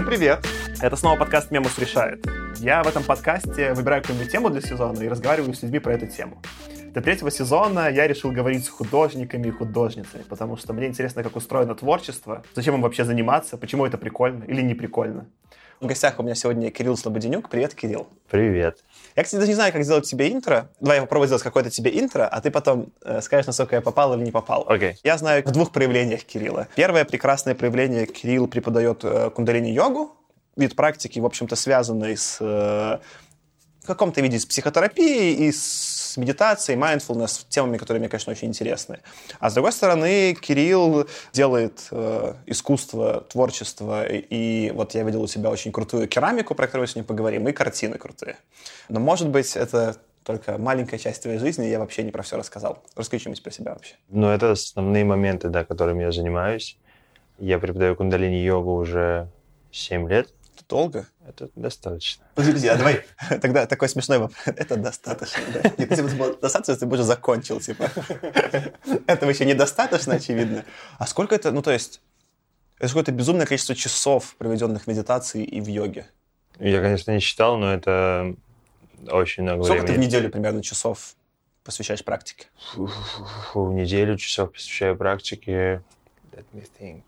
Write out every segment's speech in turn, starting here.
Всем привет! Это снова подкаст «Мемус решает». Я в этом подкасте выбираю какую-нибудь тему для сезона и разговариваю с людьми про эту тему. Для третьего сезона я решил говорить с художниками и художницами, потому что мне интересно, как устроено творчество, зачем им вообще заниматься, почему это прикольно или не прикольно. В гостях у меня сегодня Кирилл Слободенюк. Привет, Кирилл. Привет. Я, кстати, даже не знаю, как сделать тебе интро. Давай я попробую сделать какое-то тебе интро, а ты потом э, скажешь, насколько я попал или не попал. Окей. Okay. Я знаю в двух проявлениях Кирилла. Первое прекрасное проявление Кирилл преподает э, кундалини-йогу, вид практики, в общем-то, связанный с э, в каком-то виде с психотерапией и с медитацией, mindfulness, темами, которые мне, конечно, очень интересны. А с другой стороны, Кирилл делает э, искусство, творчество, и, вот я видел у себя очень крутую керамику, про которую сегодня поговорим, и картины крутые. Но, может быть, это только маленькая часть твоей жизни, я вообще не про все рассказал. Расскажи что-нибудь про себя вообще. Ну, это основные моменты, да, которыми я занимаюсь. Я преподаю кундалини-йогу уже 7 лет. Долго? Это достаточно. Подожди, а давай тогда такой смешной вопрос. Это достаточно, да? Нет, если бы было достаточно, ты бы уже закончил, типа. Этого еще недостаточно, очевидно. А сколько это, ну то есть, это какое-то безумное количество часов, проведенных в медитации и в йоге? Я, конечно, не считал, но это очень много Сколько времени. ты в неделю примерно часов посвящаешь практике? В неделю часов посвящаю практике. Let me think.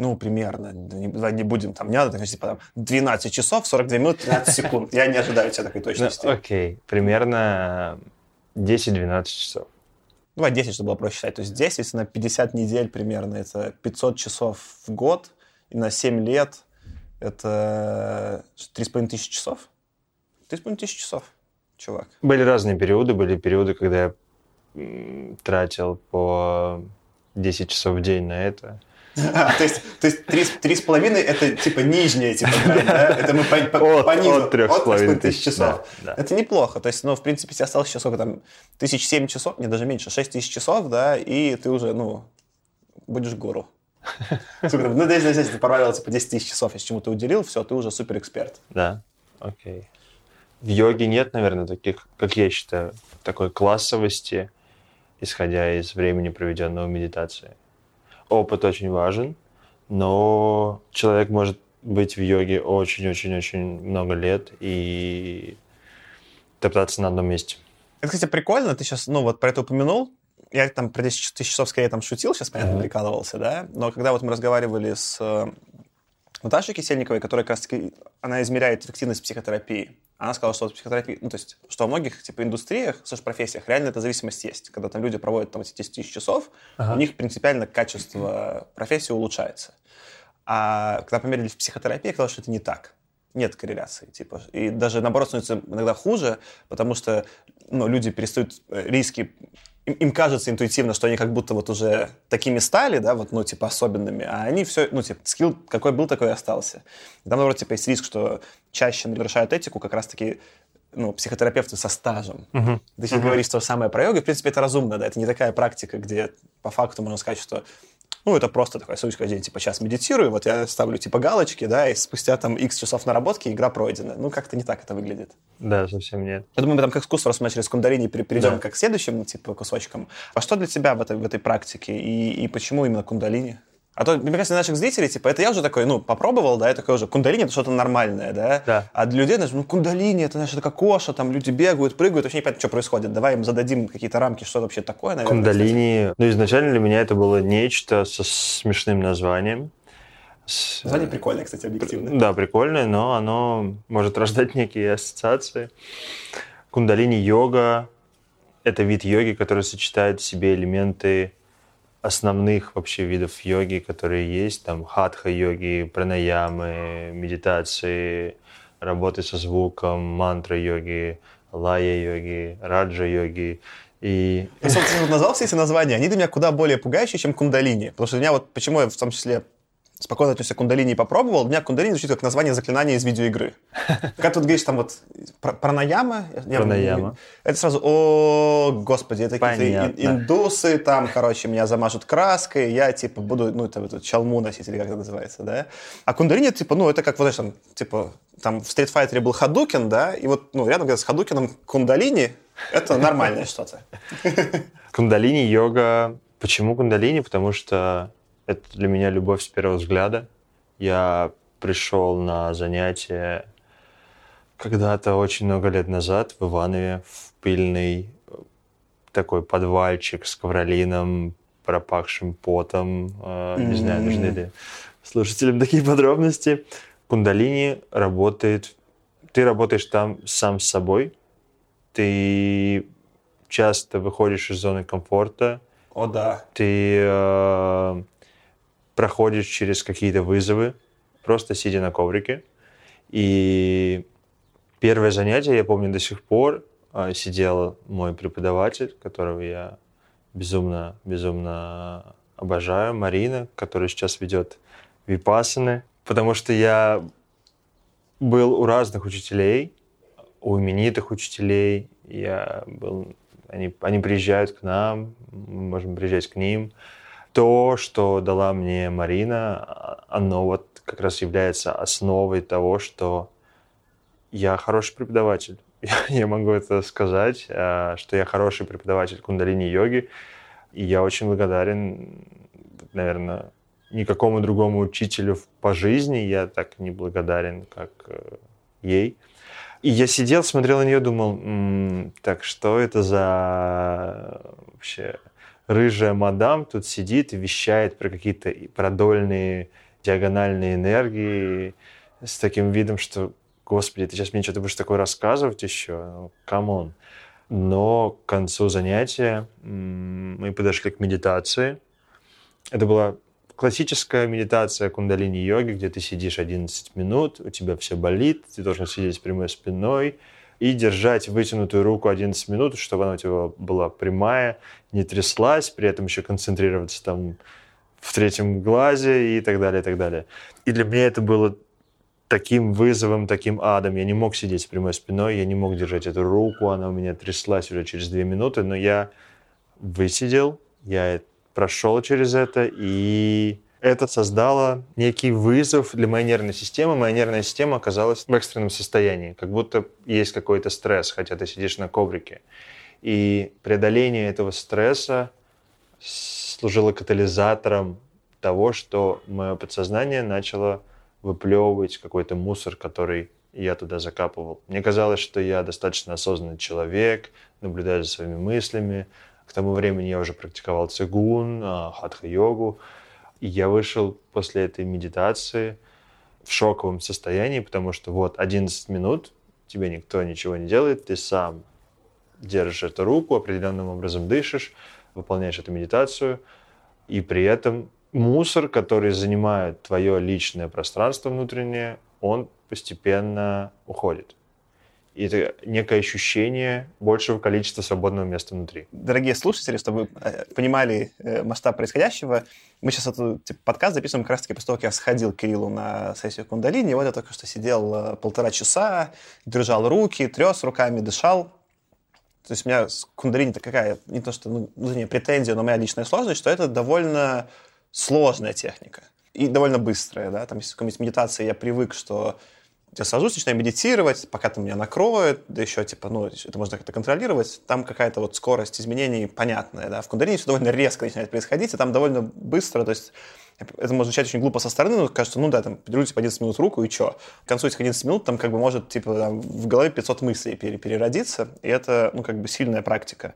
Ну, примерно. Не, не будем там, не надо, там, типа, там, 12 часов, 42 минут, 13 секунд. Я не ожидаю тебя такой точности. Ну, окей, примерно 10-12 часов. Давай 10, чтобы было проще считать. То есть 10, если на 50 недель примерно, это 500 часов в год, и на 7 лет это 3,5 тысячи часов. 3,5 тысячи часов, чувак. Были разные периоды. Были периоды, когда я тратил по 10 часов в день на это. А, то есть, то есть три, три с половиной это типа нижняя типа да? Это мы по, по, от, понизу, от трех с половиной тысяч часов. Да, да. Это неплохо. То есть, ну, в принципе, тебе осталось сейчас сколько там, тысяч семь часов, не, даже меньше, шесть тысяч часов, да, и ты уже, ну, будешь гуру. Ну, да, если ты провалился по 10 тысяч часов, если чему ты уделил, все, ты уже супер эксперт. Да, окей. В йоге нет, наверное, таких, как я считаю, такой классовости, исходя из времени, проведенного в медитации опыт очень важен, но человек может быть в йоге очень-очень-очень много лет и топтаться на одном месте. Это, кстати, прикольно. Ты сейчас, ну, вот про это упомянул. Я там про 10 тысяч часов скорее там шутил, сейчас, понятно, mm-hmm. прикалывался, да? Но когда вот мы разговаривали с э, Наташей Кисельниковой, которая как раз-таки, она измеряет эффективность психотерапии, она сказала, что психотерапия, ну, то есть, что во многих, типа, индустриях, профессиях реально эта зависимость есть. Когда там люди проводят там эти 10 тысяч часов, ага. у них принципиально качество профессии улучшается. А когда померили в психотерапии, оказалось, что это не так. Нет корреляции, типа. И даже, наоборот, становится иногда хуже, потому что, ну, люди перестают э, риски им, им кажется интуитивно, что они как будто вот уже такими стали, да, вот, ну, типа, особенными, а они все, ну, типа, скилл какой был, такой и остался. И там, наоборот, типа, есть риск, что чаще нарушают этику как раз-таки ну, психотерапевты со стажем. Uh-huh. Ты сейчас uh-huh. говоришь то же самое про йогу, в принципе, это разумно, да, это не такая практика, где по факту можно сказать, что ну, это просто такой сучка день, типа, сейчас медитирую, вот я ставлю, типа, галочки, да, и спустя там x часов наработки игра пройдена. Ну, как-то не так это выглядит. Да, совсем нет. Я думаю, мы там как искусство, начали с кундалини, перейдем да. как к следующим, типа, кусочкам. А что для тебя в этой, в этой практике и, и почему именно кундалини? А то, мне кажется, наших зрителей, типа, это я уже такой, ну, попробовал, да, я такой уже, кундалини это что-то нормальное, да? Да. А для людей, знаешь, ну, кундалини, это, знаешь, это как коша, там люди бегают, прыгают, вообще не понятно, что происходит. Давай им зададим какие-то рамки, что вообще такое, наверное. Кундалини, кстати. ну, изначально для меня это было нечто со смешным названием. С... Название прикольное, кстати, объективно. Да, прикольное, но оно может рождать некие ассоциации. Кундалини-йога – это вид йоги, который сочетает в себе элементы основных вообще видов йоги, которые есть, там хатха-йоги, пранаямы, медитации, работы со звуком, мантра-йоги, лая-йоги, раджа-йоги. И... Ты, назвал все эти названия, они для меня куда более пугающие, чем кундалини. Потому что для меня вот, почему я в том числе спокойно относился к кундалини и попробовал, у меня кундалини звучит как название заклинания из видеоигры. Когда ты говоришь там вот пранаяма, пранаяма. это сразу, о, господи, это какие-то индусы, там, короче, меня замажут краской, я, типа, буду, ну, это, это чалму носить, или как это называется, да? А кундалини, типа, ну, это как, вот, знаешь, там, типа, там в Street Fighter был Хадукин, да, и вот, ну, рядом с Хадукином кундалини, это нормальное что-то. Кундалини-йога. Почему кундалини? Потому что это для меня любовь с первого взгляда. Я пришел на занятие когда-то очень много лет назад в Иванове, в пыльный э, такой подвальчик с ковролином, пропахшим потом. Mm-hmm. Не знаю, нужны ли слушателям такие подробности. Кундалини работает... Ты работаешь там сам с собой. Ты часто выходишь из зоны комфорта. О, да. Ты э, проходишь через какие-то вызовы, просто сидя на коврике. И Первое занятие, я помню до сих пор, а, сидел мой преподаватель, которого я безумно, безумно обожаю, Марина, которая сейчас ведет випасаны, потому что я был у разных учителей, у именитых учителей, я был, они, они приезжают к нам, мы можем приезжать к ним. То, что дала мне Марина, а, оно вот как раз является основой того, что я хороший преподаватель. Я могу это сказать, а, что я хороший преподаватель кундалини-йоги. И я очень благодарен, наверное, никакому другому учителю по жизни. Я так не благодарен, как э, ей. И я сидел, смотрел на нее, думал, м-м, так что это за вообще рыжая мадам тут сидит и вещает про какие-то продольные диагональные энергии с таким видом, что господи, ты сейчас мне что-то будешь такое рассказывать еще, come on. Но к концу занятия мы подошли к медитации. Это была классическая медитация кундалини-йоги, где ты сидишь 11 минут, у тебя все болит, ты должен сидеть с прямой спиной и держать вытянутую руку 11 минут, чтобы она у тебя была прямая, не тряслась, при этом еще концентрироваться там в третьем глазе и так далее, и так далее. И для меня это было таким вызовом, таким адом. Я не мог сидеть с прямой спиной, я не мог держать эту руку, она у меня тряслась уже через две минуты, но я высидел, я прошел через это, и это создало некий вызов для моей нервной системы. Моя нервная система оказалась в экстренном состоянии, как будто есть какой-то стресс, хотя ты сидишь на коврике. И преодоление этого стресса служило катализатором того, что мое подсознание начало выплевывать какой-то мусор, который я туда закапывал. Мне казалось, что я достаточно осознанный человек, наблюдаю за своими мыслями. К тому времени я уже практиковал цигун, а, хатха-йогу. И я вышел после этой медитации в шоковом состоянии, потому что вот 11 минут, тебе никто ничего не делает, ты сам держишь эту руку, определенным образом дышишь, выполняешь эту медитацию, и при этом мусор, который занимает твое личное пространство внутреннее, он постепенно уходит. И это некое ощущение большего количества свободного места внутри. Дорогие слушатели, чтобы вы э, понимали э, масштаб происходящего, мы сейчас этот типа, подкаст записываем как раз-таки после того, как я сходил к Кириллу на сессию кундалини. Вот я только что сидел э, полтора часа, держал руки, трес руками, дышал. То есть у меня с кундалини-то какая, не то что ну, внутренняя претензия, но моя личная сложность, что это довольно сложная техника и довольно быстрая, да, там, если в медитации я привык, что я сажусь, начинаю медитировать, пока там меня накроет, да еще, типа, ну, это можно как-то контролировать, там какая-то вот скорость изменений понятная, да, в кундалине все довольно резко начинает происходить, и там довольно быстро, то есть это может звучать очень глупо со стороны, но кажется, ну да, там, поделите по 11 минут руку, и что? К концу этих 11 минут там как бы может, типа, там, в голове 500 мыслей переродиться, и это, ну, как бы сильная практика.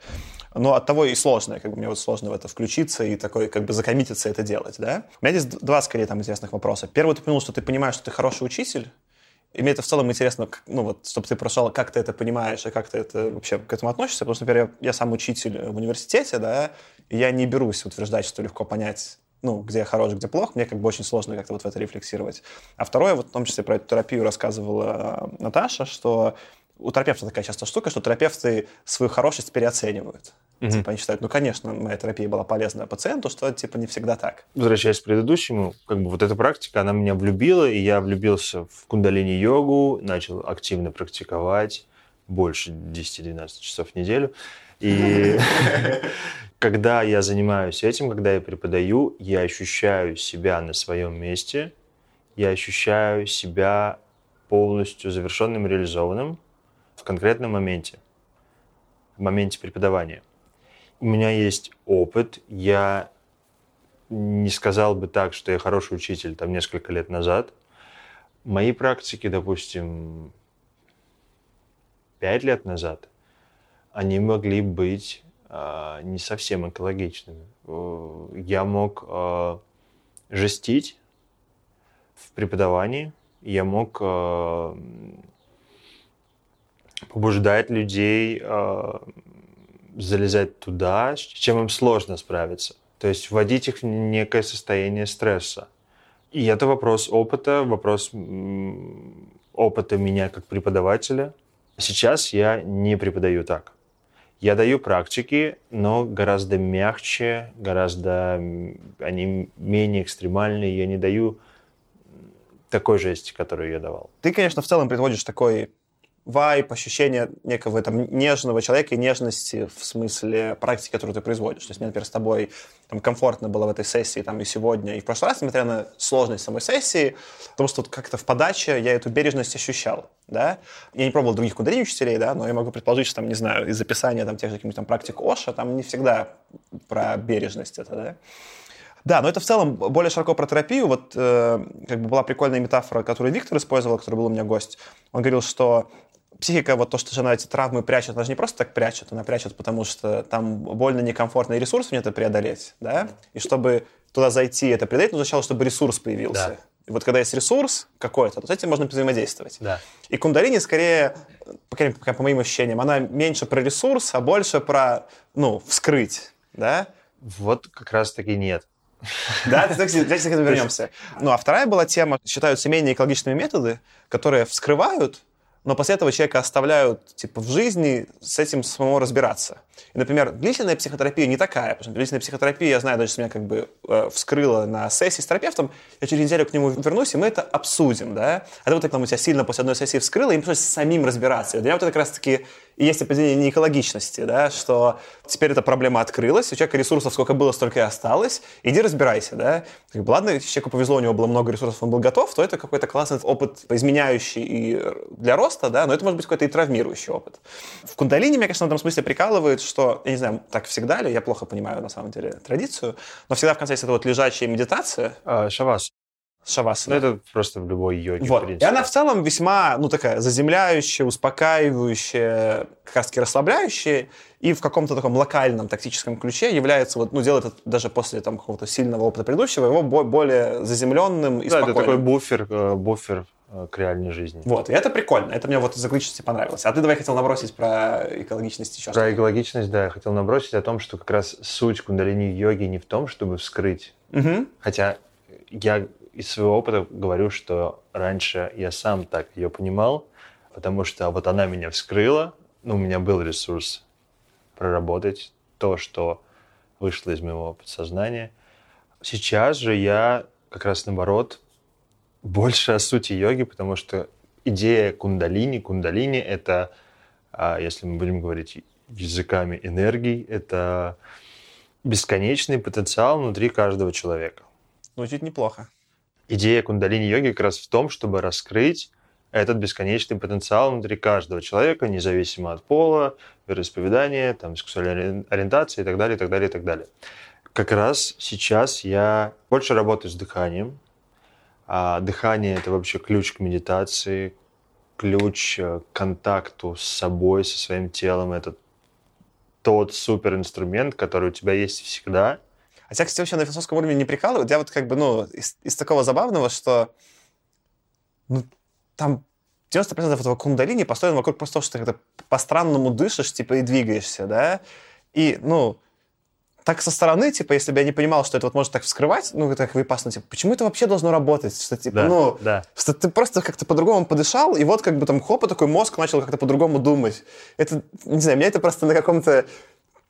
Но от того и сложная, как бы мне вот сложно в это включиться и такой, как бы, закоммититься это делать, да? У меня здесь два, скорее, там, интересных вопроса. Первый, ты понял, что ты понимаешь, что ты хороший учитель, и мне это в целом интересно, ну вот, чтобы ты прошел, как ты это понимаешь и как ты это вообще к этому относишься. Потому что, например, я, я сам учитель в университете, да, и я не берусь утверждать, что легко понять ну, где я хорош, где плох, мне как бы очень сложно как-то вот в это рефлексировать. А второе, вот в том числе про эту терапию рассказывала э, Наташа, что у терапевта такая часто штука, что терапевты свою хорошесть переоценивают. Mm-hmm. Типа они считают, ну, конечно, моя терапия была полезна пациенту, что типа не всегда так. Возвращаясь к предыдущему, как бы вот эта практика, она меня влюбила, и я влюбился в кундалини-йогу, начал активно практиковать больше 10-12 часов в неделю. И когда я занимаюсь этим, когда я преподаю, я ощущаю себя на своем месте, я ощущаю себя полностью завершенным, реализованным в конкретном моменте, в моменте преподавания. У меня есть опыт, я не сказал бы так, что я хороший учитель там несколько лет назад, мои практики, допустим, пять лет назад, они могли быть э, не совсем экологичными. Я мог э, жестить в преподавании, я мог э, побуждать людей э, залезать туда, с чем им сложно справиться. То есть вводить их в некое состояние стресса. И это вопрос опыта, вопрос опыта меня как преподавателя. Сейчас я не преподаю так. Я даю практики, но гораздо мягче, гораздо они менее экстремальные. Я не даю такой жести, которую я давал. Ты, конечно, в целом приводишь такой вайп, ощущение некого там нежного человека и нежности в смысле практики, которую ты производишь. То есть мне, например, с тобой там, комфортно было в этой сессии там, и сегодня, и в прошлый раз, несмотря на сложность самой сессии, потому что вот как-то в подаче я эту бережность ощущал. Да? Я не пробовал других кундалини учителей, да, но я могу предположить, что там, не знаю, из описания там, тех же каких-нибудь там практик Оша, там не всегда про бережность это, да. Да, но это в целом более широко про терапию. Вот э, как бы была прикольная метафора, которую Виктор использовал, который был у меня гость. Он говорил, что психика, вот то, что жена эти травмы прячет, она же не просто так прячет, она прячет, потому что там больно, некомфортно, и ресурсов нет это преодолеть, да? И чтобы туда зайти, это преодолеть, нужно сначала, чтобы ресурс появился. Да. И вот когда есть ресурс какой-то, то с этим можно взаимодействовать. Да. И кундалини скорее, по, по, по моим ощущениям, она меньше про ресурс, а больше про, ну, вскрыть, да? Вот как раз-таки нет. Да, давайте к этому вернемся. Ну, а вторая была тема, считаются менее экологичными методы, которые вскрывают но после этого человека оставляют типа в жизни с этим самому разбираться. И, например, длительная психотерапия не такая, потому что длительная психотерапия, я знаю, даже если меня как бы э, вскрыло на сессии с терапевтом, я через неделю к нему вернусь, и мы это обсудим, да. А ты вот так там у тебя сильно после одной сессии вскрыло, и им пришлось самим разбираться. И для меня вот это как раз-таки и есть определение неэкологичности, да, что теперь эта проблема открылась, у человека ресурсов сколько было, столько и осталось, иди разбирайся, да. Как ладно, человеку повезло, у него было много ресурсов, он был готов, то это какой-то классный опыт изменяющий и для роста, да, но это может быть какой-то и травмирующий опыт. В кундалине меня, конечно, в этом смысле прикалывает, что, я не знаю, так всегда ли, я плохо понимаю, на самом деле, традицию, но всегда в конце есть эта вот лежачая медитация. А, шавас. Шавасана. Ну, это просто в любой йоге, вот. в принципе. И она в целом весьма, ну, такая заземляющая, успокаивающая, как раз таки расслабляющая, и в каком-то таком локальном тактическом ключе является, вот, ну, делает это даже после там какого-то сильного опыта предыдущего, его более заземленным и да, спокойным. это такой буфер, э, буфер э, к реальной жизни. Вот, и это прикольно, это мне вот из экологичности понравилось. А ты давай хотел набросить про экологичность еще. Про экологичность, да, я хотел набросить о том, что как раз суть кундалини-йоги не в том, чтобы вскрыть. Угу. Хотя я из своего опыта говорю, что раньше я сам так ее понимал, потому что вот она меня вскрыла, ну, у меня был ресурс проработать то, что вышло из моего подсознания. Сейчас же я как раз наоборот больше о сути йоги, потому что идея кундалини, кундалини — это, а, если мы будем говорить языками энергии, это бесконечный потенциал внутри каждого человека. Звучит неплохо идея кундалини-йоги как раз в том, чтобы раскрыть этот бесконечный потенциал внутри каждого человека, независимо от пола, вероисповедания, там, сексуальной ориентации и так далее, и так далее, и так далее. Как раз сейчас я больше работаю с дыханием. А дыхание – это вообще ключ к медитации, ключ к контакту с собой, со своим телом. Это тот суперинструмент, который у тебя есть всегда – а тебя, кстати, вообще на философском уровне не прикалывают? Я вот как бы, ну, из, из такого забавного, что ну, там 90% этого кундалини построено вокруг просто того, что ты как-то по-странному дышишь, типа, и двигаешься, да? И, ну, так со стороны, типа, если бы я не понимал, что это вот может так вскрывать, ну, это как выпасно, типа, почему это вообще должно работать? Что, типа, да, ну, да. что ты просто как-то по-другому подышал, и вот как бы там хопа такой мозг начал как-то по-другому думать. Это, не знаю, меня это просто на каком-то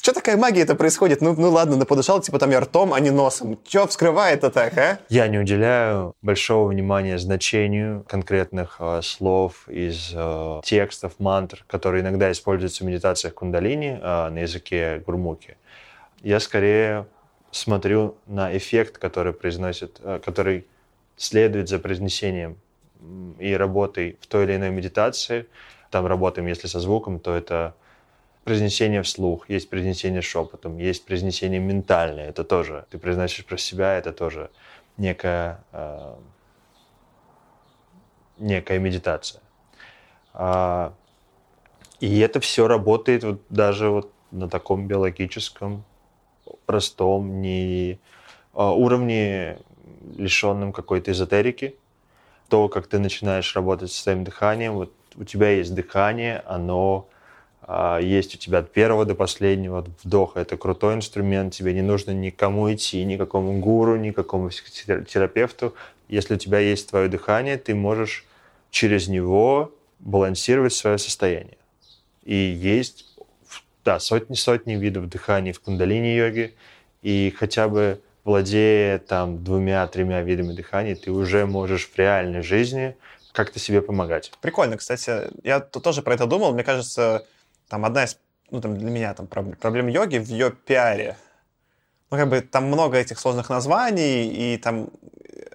что такая магия это происходит? Ну, ну ладно, да подышал, типа там я ртом, а не носом. Че вскрывает это так, а? Я не уделяю большого внимания значению конкретных э, слов из э, текстов, мантр, которые иногда используются в медитациях кундалини э, на языке гурмуки. Я скорее смотрю на эффект, который произносит, э, который следует за произнесением и работой в той или иной медитации. Там работаем, если со звуком, то это произнесение вслух, есть произнесение шепотом, есть произнесение ментальное, это тоже, ты произносишь про себя, это тоже некая э, некая медитация. А, и это все работает вот даже вот на таком биологическом, простом, не а, уровне, лишенном какой-то эзотерики. То, как ты начинаешь работать с своим дыханием, вот у тебя есть дыхание, оно есть у тебя от первого до последнего вдоха. Это крутой инструмент, тебе не нужно никому идти, никакому гуру, никакому терапевту. Если у тебя есть твое дыхание, ты можешь через него балансировать свое состояние. И есть да, сотни-сотни видов дыхания в кундалини-йоге, и хотя бы владея там двумя-тремя видами дыхания, ты уже можешь в реальной жизни как-то себе помогать. Прикольно, кстати. Я тоже про это думал. Мне кажется, там одна из, ну, там для меня там проблем йоги в ее пиаре. Ну, как бы там много этих сложных названий, и там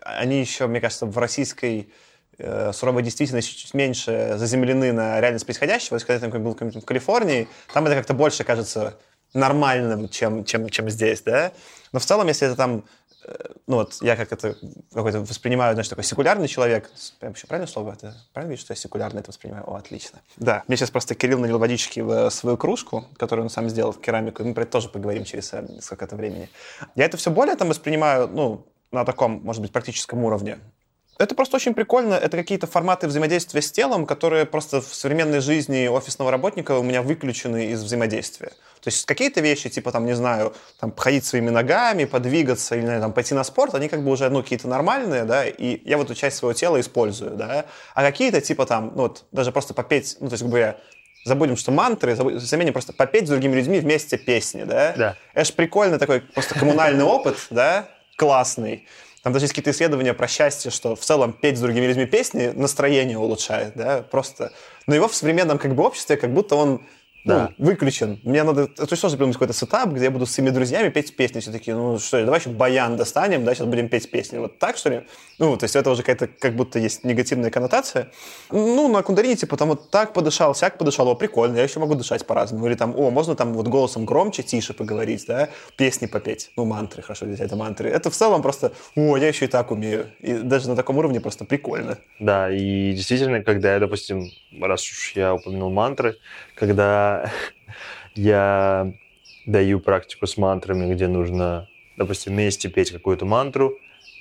они еще, мне кажется, в российской э, суровой действительности чуть меньше заземлены на реальность происходящего. Есть, когда я был в Калифорнии, там это как-то больше кажется нормальным, чем, чем, чем здесь, да. Но в целом, если это там Э, ну вот я как это какой-то воспринимаю, знаешь, такой секулярный человек. Вообще правильное слово? Это правильно видишь, что я секулярно это воспринимаю? О, отлично. Да, мне сейчас просто Кирилл налил водички в свою кружку, которую он сам сделал, керамику. Мы про это тоже поговорим через э, сколько-то времени. Я это все более там воспринимаю, ну, на таком, может быть, практическом уровне. Это просто очень прикольно. Это какие-то форматы взаимодействия с телом, которые просто в современной жизни офисного работника у меня выключены из взаимодействия. То есть какие-то вещи, типа, там, не знаю, там, ходить своими ногами, подвигаться или, там, пойти на спорт, они как бы уже, ну, какие-то нормальные, да, и я вот эту часть своего тела использую, да. А какие-то, типа, там, ну, вот, даже просто попеть, ну, то есть, как бы я забудем, что мантры, заменим просто попеть с другими людьми вместе песни, да? Да. Это же прикольный такой просто коммунальный опыт, да, классный. Там даже есть какие-то исследования про счастье, что в целом петь с другими людьми песни настроение улучшает, да, просто. Но его в современном как бы обществе как будто он да. ну, выключен. Мне надо, то есть тоже придумать какой-то сетап, где я буду с своими друзьями петь песни. Все такие, ну что, давай еще баян достанем, да, сейчас будем петь песни. Вот так, что ли? Ну, то есть это уже какая-то, как будто есть негативная коннотация. Ну, на кундарине, типа, там вот так подышал, сяк подышал, о, прикольно, я еще могу дышать по-разному. Или там, о, можно там вот голосом громче, тише поговорить, да, песни попеть. Ну, мантры, хорошо, здесь это мантры. Это в целом просто, о, я еще и так умею. И даже на таком уровне просто прикольно. Да, и действительно, когда я, допустим, раз уж я упомянул мантры, когда я даю практику с мантрами, где нужно, допустим, вместе петь какую-то мантру,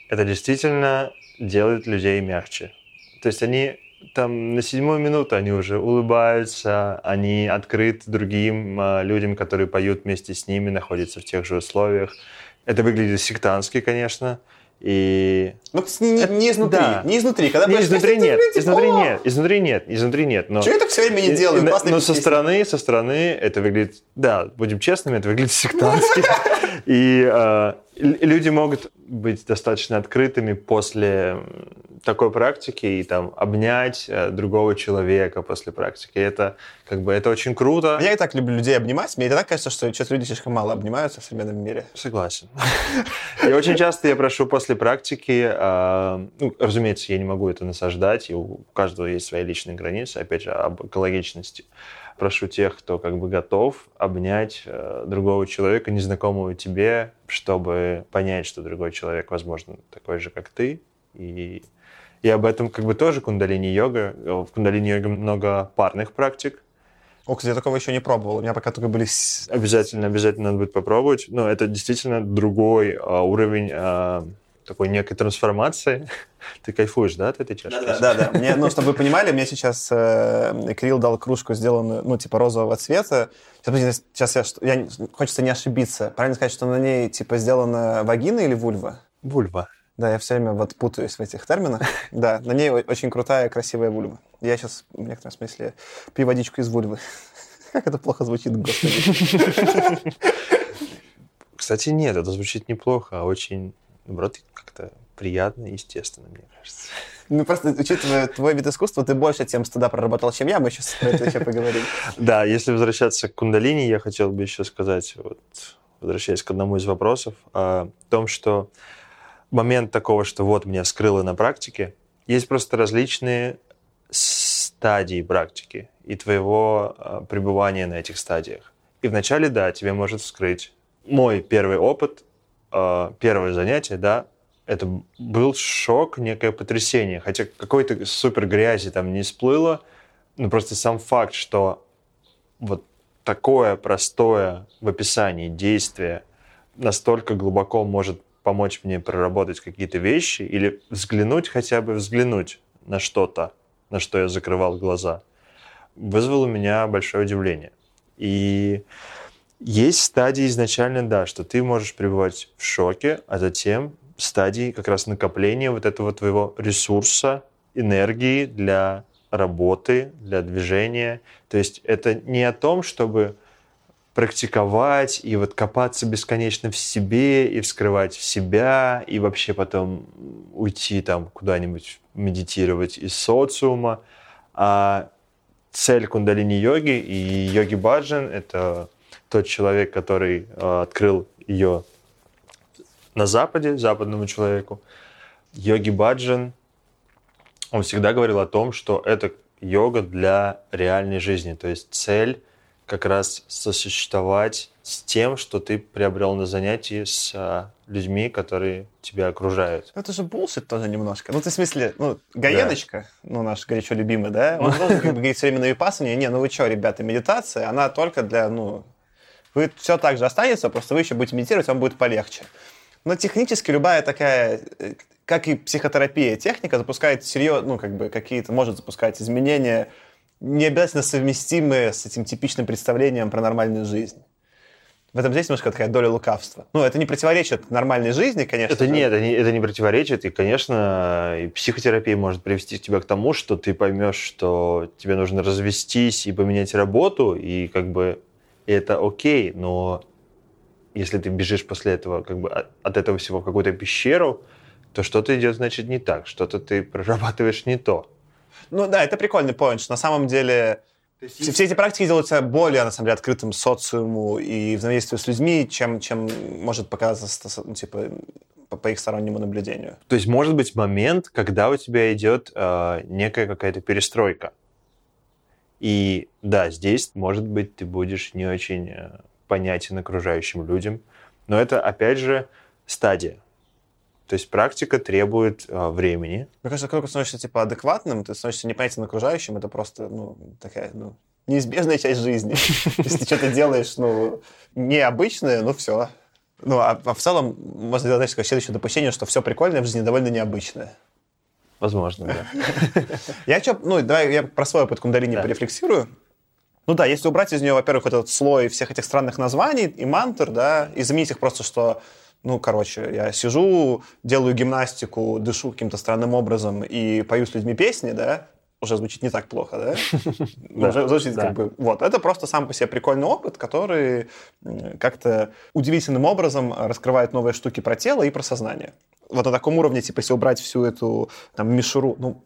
это действительно делает людей мягче. То есть они там на седьмую минуту они уже улыбаются, они открыты другим э, людям, которые поют вместе с ними, находятся в тех же условиях. Это выглядит сектантски, конечно, и... Ну, не, не изнутри, да. не изнутри. Когда не, изнутри нет, изнутри нет, изнутри нет, изнутри нет. Но... Чего я так все время не делаю? Но, но со стороны, со стороны это выглядит, да, будем честными, это выглядит сектантски. И э, люди могут быть достаточно открытыми после такой практики и там обнять э, другого человека после практики. Это как бы это очень круто. Я и так люблю людей обнимать. Мне и так кажется, что сейчас люди слишком мало обнимаются в современном мире. Согласен. И очень часто я прошу после практики, э, ну, разумеется, я не могу это насаждать, и у каждого есть свои личные границы, опять же, об экологичности прошу тех, кто как бы готов обнять э, другого человека, незнакомого тебе, чтобы понять, что другой человек, возможно, такой же, как ты. И, и об этом как бы тоже кундалини-йога. В кундалини-йоге много парных практик. О, кстати, я такого еще не пробовал. У меня пока только были... Обязательно, обязательно надо будет попробовать. Но это действительно другой а, уровень а, такой некой трансформации. Ты кайфуешь, да, от этой чашки? Да, да, да. Мне, ну, чтобы вы понимали, мне сейчас э, Кирилл дал кружку, сделанную, ну, типа розового цвета. Сейчас, сейчас я, я, хочется не ошибиться. Правильно сказать, что на ней, типа, сделана вагина или вульва? Вульва. Да, я все время вот путаюсь в этих терминах. Да, на ней очень крутая, красивая вульва. Я сейчас, в некотором смысле, пью водичку из вульвы. Как это плохо звучит, господи. Кстати, нет, это звучит неплохо, а очень наоборот, как-то приятно и естественно, мне кажется. Ну, просто, учитывая твой вид искусства, ты больше тем стыда проработал, чем я, мы сейчас про это еще поговорим. Да, если возвращаться к кундалини, я хотел бы еще сказать, вот, возвращаясь к одному из вопросов, о том, что момент такого, что вот меня вскрыло на практике, есть просто различные стадии практики и твоего э, пребывания на этих стадиях. И вначале, да, тебе может вскрыть. Мой первый опыт первое занятие, да, это был шок, некое потрясение. Хотя какой-то супер грязи там не всплыло, но просто сам факт, что вот такое простое в описании действие настолько глубоко может помочь мне проработать какие-то вещи или взглянуть, хотя бы взглянуть на что-то, на что я закрывал глаза, вызвало у меня большое удивление. И есть стадии изначально, да, что ты можешь пребывать в шоке, а затем стадии как раз накопления вот этого твоего ресурса, энергии для работы, для движения. То есть это не о том, чтобы практиковать и вот копаться бесконечно в себе и вскрывать в себя и вообще потом уйти там куда-нибудь медитировать из социума. А цель кундалини-йоги и йоги Баджан — это тот человек, который э, открыл ее на Западе, западному человеку. Йоги Баджан, он всегда говорил о том, что это йога для реальной жизни. То есть цель как раз сосуществовать с тем, что ты приобрел на занятии с а, людьми, которые тебя окружают. Ну, это же булсит тоже немножко. Ну, ты в смысле, ну, Гаеночка, да. ну, наш горячо любимый, да, он должен как бы говорить все время на випасане, не, ну вы что, ребята, медитация, она только для, ну, вы все так же останется, просто вы еще будете медитировать, вам будет полегче. Но технически любая такая, э, как и психотерапия, техника запускает серьезно, ну, как бы какие-то, может запускать изменения не обязательно совместимые с этим типичным представлением про нормальную жизнь. В этом здесь немножко такая доля лукавства. Ну, это не противоречит нормальной жизни, конечно. Это нет, это не, это не противоречит. И, конечно, и психотерапия может привести тебя к тому, что ты поймешь, что тебе нужно развестись и поменять работу, и как бы это окей, но если ты бежишь после этого как бы от этого всего в какую-то пещеру, то что-то идет, значит, не так, что-то ты прорабатываешь не то. Ну да, это прикольный поинт, что на самом деле есть... все эти практики делаются более, на самом деле, открытым социуму и взаимодействию с людьми, чем, чем может показаться, ну, типа, по, по их стороннему наблюдению. То есть может быть момент, когда у тебя идет э, некая какая-то перестройка. И да, здесь, может быть, ты будешь не очень э, понятен окружающим людям, но это, опять же, стадия. То есть практика требует а, времени. Мне кажется, когда ты становишься типа адекватным, ты становишься непонятен окружающим, это просто ну, такая ну, неизбежная часть жизни. Если ты что-то делаешь ну, необычное, ну все. Ну, а, а в целом можно сделать, знаешь, следующее допущение, что все прикольное в жизни довольно необычное. Возможно, да. Я что, ну, давай я про свой опыт кундалини да. порефлексирую. Ну да, если убрать из нее, во-первых, этот слой всех этих странных названий и мантр, да, и заменить их просто, что ну, короче, я сижу, делаю гимнастику, дышу каким-то странным образом и пою с людьми песни, да, уже звучит не так плохо, да? Уже звучит как бы... Вот, это просто сам по себе прикольный опыт, который как-то удивительным образом раскрывает новые штуки про тело и про сознание. Вот на таком уровне, типа, если убрать всю эту там мишуру, ну,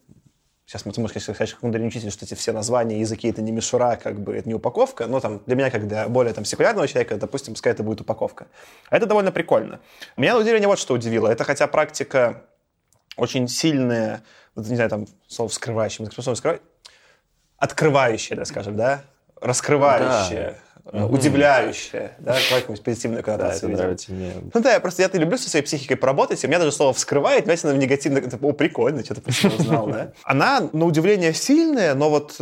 Сейчас мы, можешь сказать, как мудрый учитель, что эти все названия, языки — это не мишура, как бы это не упаковка, но там для меня, как для более там секулярного человека, допустим, пускай это будет упаковка. А это довольно прикольно. Меня на удивление вот что удивило. Это хотя практика очень сильная, вот, не знаю, там, слово вскрывающее, слово вскрывающее, открывающее, да, скажем, да, раскрывающее. Да mm-hmm. удивляющее, да, какую-нибудь позитивную коннотацию. Да, нравится мне. Ну да, я просто я-то люблю со своей психикой поработать, и у меня даже слово «вскрывает», знаете, оно негативно, это, о, прикольно, что-то про себя узнал, да. Она, на удивление, сильная, но вот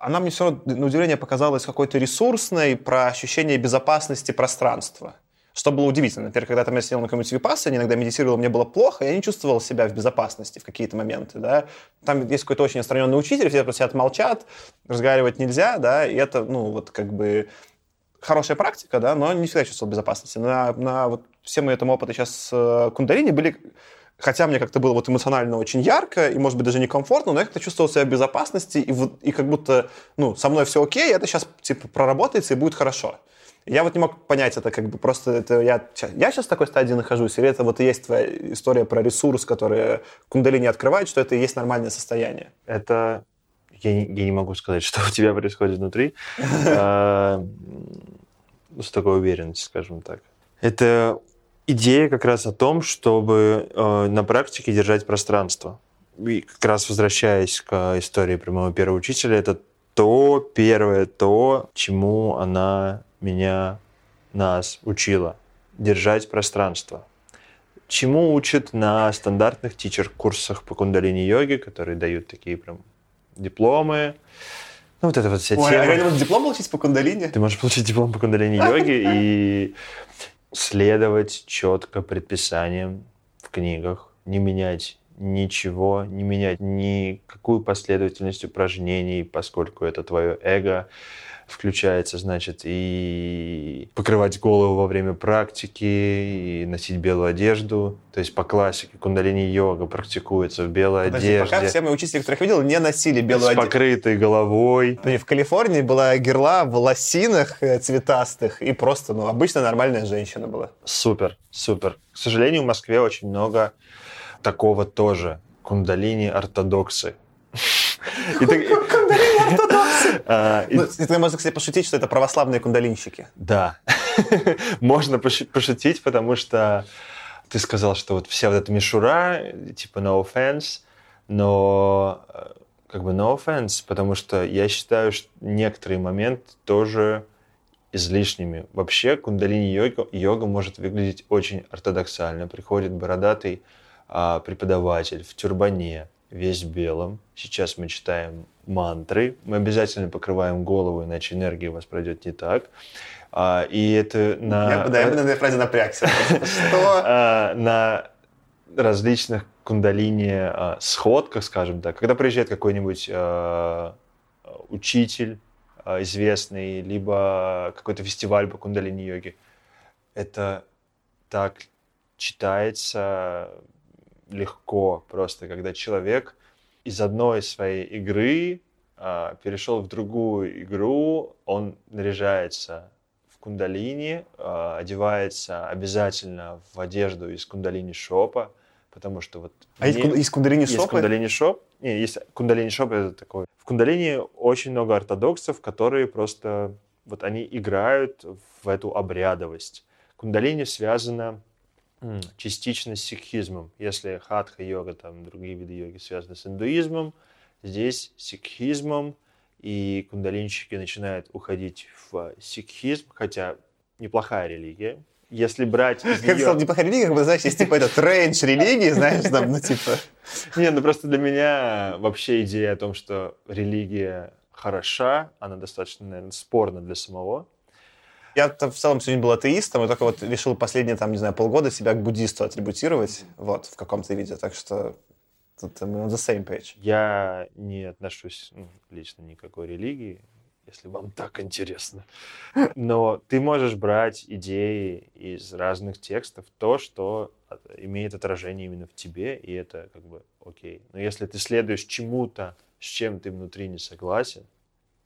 она мне все равно, на удивление, показалась какой-то ресурсной про ощущение безопасности пространства. Что было удивительно. Например, когда там я сидел на каком-нибудь випасане, иногда медитировал, мне было плохо, я не чувствовал себя в безопасности в какие-то моменты, да. Там есть какой-то очень отстраненный учитель, все просто сидят молчат, разговаривать нельзя, да, и это, ну, вот как бы хорошая практика, да, но не всегда чувствовал безопасности. На, на вот все мои этому опыты сейчас с э, кундалини были Хотя мне как-то было вот эмоционально очень ярко и, может быть, даже некомфортно, но я как-то чувствовал себя в безопасности и, и как будто, ну, со мной все окей, это сейчас, типа, проработается и будет хорошо. Я вот не мог понять это, как бы просто это я, я сейчас в такой стадии нахожусь, или это вот и есть твоя история про ресурс, который кундалини открывает, что это и есть нормальное состояние? Это я не, я не могу сказать, что у тебя происходит внутри а, с такой уверенностью, скажем так. Это идея как раз о том, чтобы э, на практике держать пространство. И как раз возвращаясь к истории про моего первого учителя, это то первое, то, чему она меня, нас учила. Держать пространство. Чему учат на стандартных тичер-курсах по кундалини-йоге, которые дают такие прям дипломы? Ну, вот это вот вся Ой, тема. а я думаю, диплом получить по кундалини? Ты можешь получить диплом по кундалини-йоге и следовать четко предписаниям в книгах, не менять ничего, не менять никакую последовательность упражнений, поскольку это твое эго включается, значит, и покрывать голову во время практики, и носить белую одежду. То есть по классике кундалини-йога практикуется в белой Подожди, одежде, пока все мои учители, которых видел, не носили белую с одежду. покрытой головой. Подожди, В Калифорнии была герла в лосинах э, цветастых и просто, ну, обычно нормальная женщина была. Супер, супер. К сожалению, в Москве очень много такого тоже. Кундалини-ортодоксы. И и- Ну, это можно, кстати, пошутить, что это православные кундалинщики. Да, можно пошу- пошутить, потому что ты сказал, что вот вся вот эта мишура, типа no offense, но э, как бы no offense, потому что я считаю, что некоторые моменты тоже излишними. Вообще кундалини-йога йога может выглядеть очень ортодоксально. Приходит бородатый а, преподаватель в тюрбане, весь белом. Сейчас мы читаем мантры. Мы обязательно покрываем голову, иначе энергия у вас пройдет не так. А, и это на... Я бы, да, я бы на этой фразе напрягся. Что? а, на различных кундалини а, сходках, скажем так, когда приезжает какой-нибудь а, учитель известный, либо какой-то фестиваль по кундалини-йоге, это так читается легко просто, когда человек из одной своей игры а, перешел в другую игру, он наряжается в кундалини, а, одевается обязательно в одежду из кундалини шопа, потому что вот А есть, кун- есть кундалини есть шопы? кундалини шоп. Не, есть кундалини шоп это такой. В кундалини очень много ортодоксов, которые просто вот они играют в эту обрядовость. Кундалини связано частично с сикхизмом. Если хатха-йога, там другие виды йоги связаны с индуизмом, здесь сикхизмом, и кундалинщики начинают уходить в сикхизм, хотя неплохая религия. Если брать из Как сказал, неплохая религия, как бы, знаешь, есть типа этот рейндж религии, знаешь, там, ну, типа... Не, ну просто для меня вообще идея о том, что религия хороша, она достаточно, наверное, спорна для самого. Я в целом сегодня был атеистом, и только вот решил последние, там, не знаю, полгода себя к буддисту атрибутировать, вот, в каком-то виде, так что тут мы on the same page. Я не отношусь ну, лично ни к какой религии, если вам так интересно. Но ты можешь брать идеи из разных текстов, то, что имеет отражение именно в тебе, и это как бы окей. Но если ты следуешь чему-то, с чем ты внутри не согласен,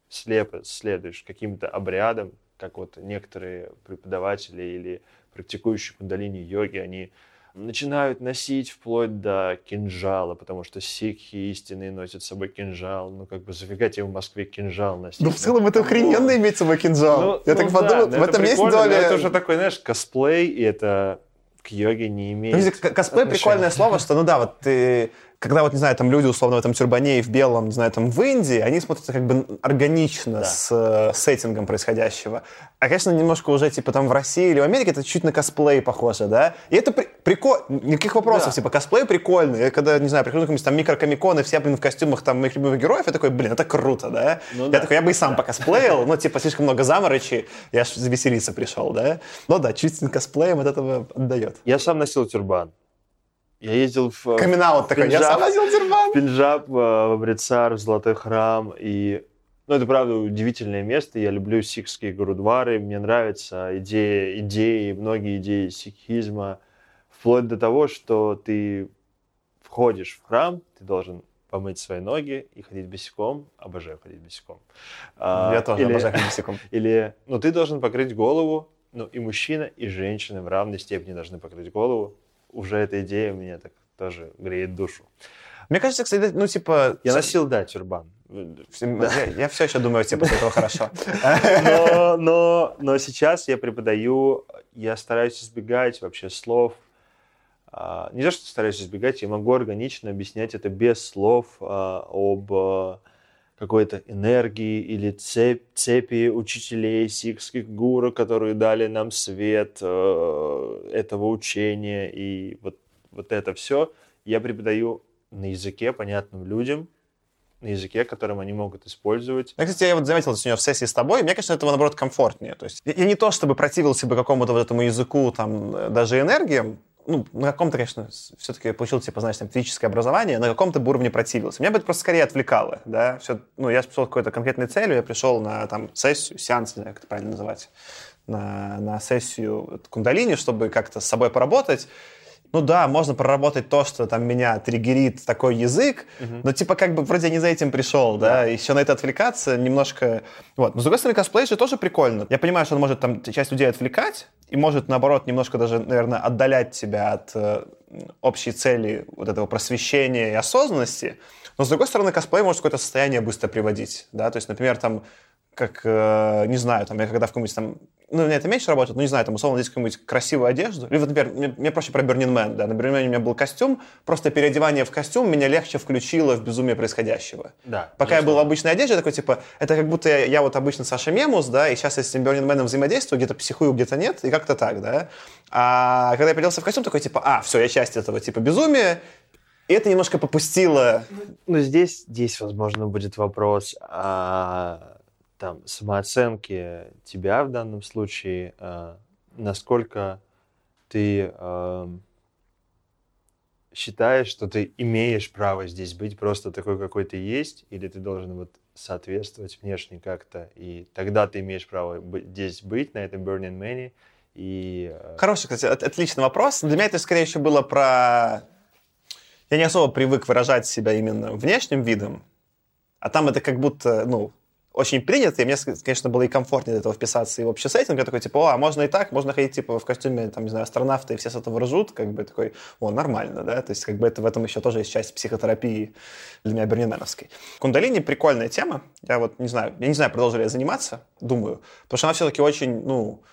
слепо следуешь каким-то обрядам, как вот некоторые преподаватели или практикующие кундалини йоги, они начинают носить вплоть до кинжала, потому что сикхи истинные носят с собой кинжал. Ну, как бы зафига тебе в Москве кинжал носить? Ну, в целом, это охрененно иметь с собой кинжал. Ну, Я ну так да, подумал, ну в это этом есть доля... Это уже такой, знаешь, косплей, и это к йоге не имеет Ну, косплей отношения. прикольное слово, что, ну да, вот ты, когда вот, не знаю, там люди, условно, в этом тюрбане и в белом, не знаю, там в Индии, они смотрятся как бы органично Да. с э, сеттингом происходящего. А, конечно, немножко уже, типа, там в России или в Америке это чуть на косплей похоже, да? И это прикольно, никаких вопросов, Да. типа, косплей прикольный. Я когда, не знаю, прихожу на какой-нибудь там микрокомикон, и все, блин, в костюмах там моих любимых героев, я такой, блин, это круто, да? Ну я да. такой, я бы и сам покосплеил, но, типа, слишком много заморочи, я аж завеселиться пришел, да? Но да, чуть косплеем от этого отдает. Я сам носил тюрбан. Я ездил в... камин такой, я сам носил тюрбан. в Пенджаб, э, в Амритсар, в Золотой храм. И, ну, это, правда, удивительное место. Я люблю сикхские гурудвары. Мне нравятся идеи, идеи, многие идеи сикхизма. Вплоть до того, что ты входишь в храм, ты должен помыть свои ноги и ходить босиком. Обожаю ходить босиком. А, Я тоже или- обожаю ходить босиком. Или, ну, ты должен покрыть голову, ну, и мужчина, и женщина в равной степени должны покрыть голову. Уже эта идея меня так тоже греет душу. Мне кажется, кстати, ну, типа... Я носил, да, тюрбан. Я, все еще думаю, типа, этого хорошо. Но, но, но сейчас я преподаю, я стараюсь избегать вообще слов. а, Не то, что стараюсь избегать, я могу органично объяснять это без слов а, об а, какой-то энергии или цепи учителей, сикских гуру, которые дали нам свет э, этого учения и вот, вот это все, я преподаю на языке, понятным людям, на языке, которым они могут использовать. Я, кстати, я вот заметил сегодня в сессии с тобой, мне, конечно, этого, наоборот, комфортнее. То есть я не то, чтобы противился бы какому-то вот этому языку, там, даже энергиям, ну, на каком-то, конечно, все-таки получил, типа, знаешь, там, физическое образование, на каком-то уровне противился. Меня бы это просто скорее отвлекало, да. Все, ну, я пришел с какой-то конкретной целью, я пришел на, там, сессию, сеанс, не знаю, как это правильно называть, на, на сессию кундалини, чтобы как-то с собой поработать. Ну да, можно проработать то, что там меня триггерит такой язык, uh-huh. но типа как бы вроде не за этим пришел, да, да. еще на это отвлекаться немножко... Вот. Но с другой стороны, косплей же тоже прикольно. Я понимаю, что он может там часть людей отвлекать, и может, наоборот, немножко даже, наверное, отдалять тебя от э, общей цели вот этого просвещения и осознанности. Но, с другой стороны, косплей может какое-то состояние быстро приводить, да, то есть, например, там, как, э, не знаю, там, я когда в каком-нибудь там ну, мне это меньше работает, но не знаю, там, условно, здесь какую-нибудь красивую одежду. Или, вот, например, мне, мне проще про Burning Man, да, на Burning Man у меня был костюм, просто переодевание в костюм меня легче включило в безумие происходящего. Да. Пока я был в обычной одежде, такой, типа, это как будто я, я вот обычно Саша Мемус, да, и сейчас я с этим Burning Man взаимодействую, где-то психую, где-то нет, и как-то так, да. А когда я переоделся в костюм, такой, типа, а, все, я часть этого, типа, безумия, и это немножко попустило. Ну, здесь, здесь, возможно, будет вопрос, а там, самооценки тебя в данном случае, э, насколько ты э, считаешь, что ты имеешь право здесь быть просто такой, какой ты есть, или ты должен вот соответствовать внешне как-то, и тогда ты имеешь право быть, здесь быть, на этом Burning Man, и... Э... Хороший, кстати, отличный вопрос. Для меня это, скорее всего, было про... Я не особо привык выражать себя именно внешним видом, а там это как будто, ну, очень принято, и мне, конечно, было и комфортнее для этого вписаться и в общий сеттинг. Я такой, типа, о, а можно и так, можно ходить, типа, в костюме, там, не знаю, астронавта, и все с этого ржут, как бы такой, о, нормально, да, то есть, как бы это в этом еще тоже есть часть психотерапии для меня бернименовской. Кундалини прикольная тема, я вот не знаю, я не знаю, продолжу ли я заниматься, думаю, потому что она все-таки очень, ну,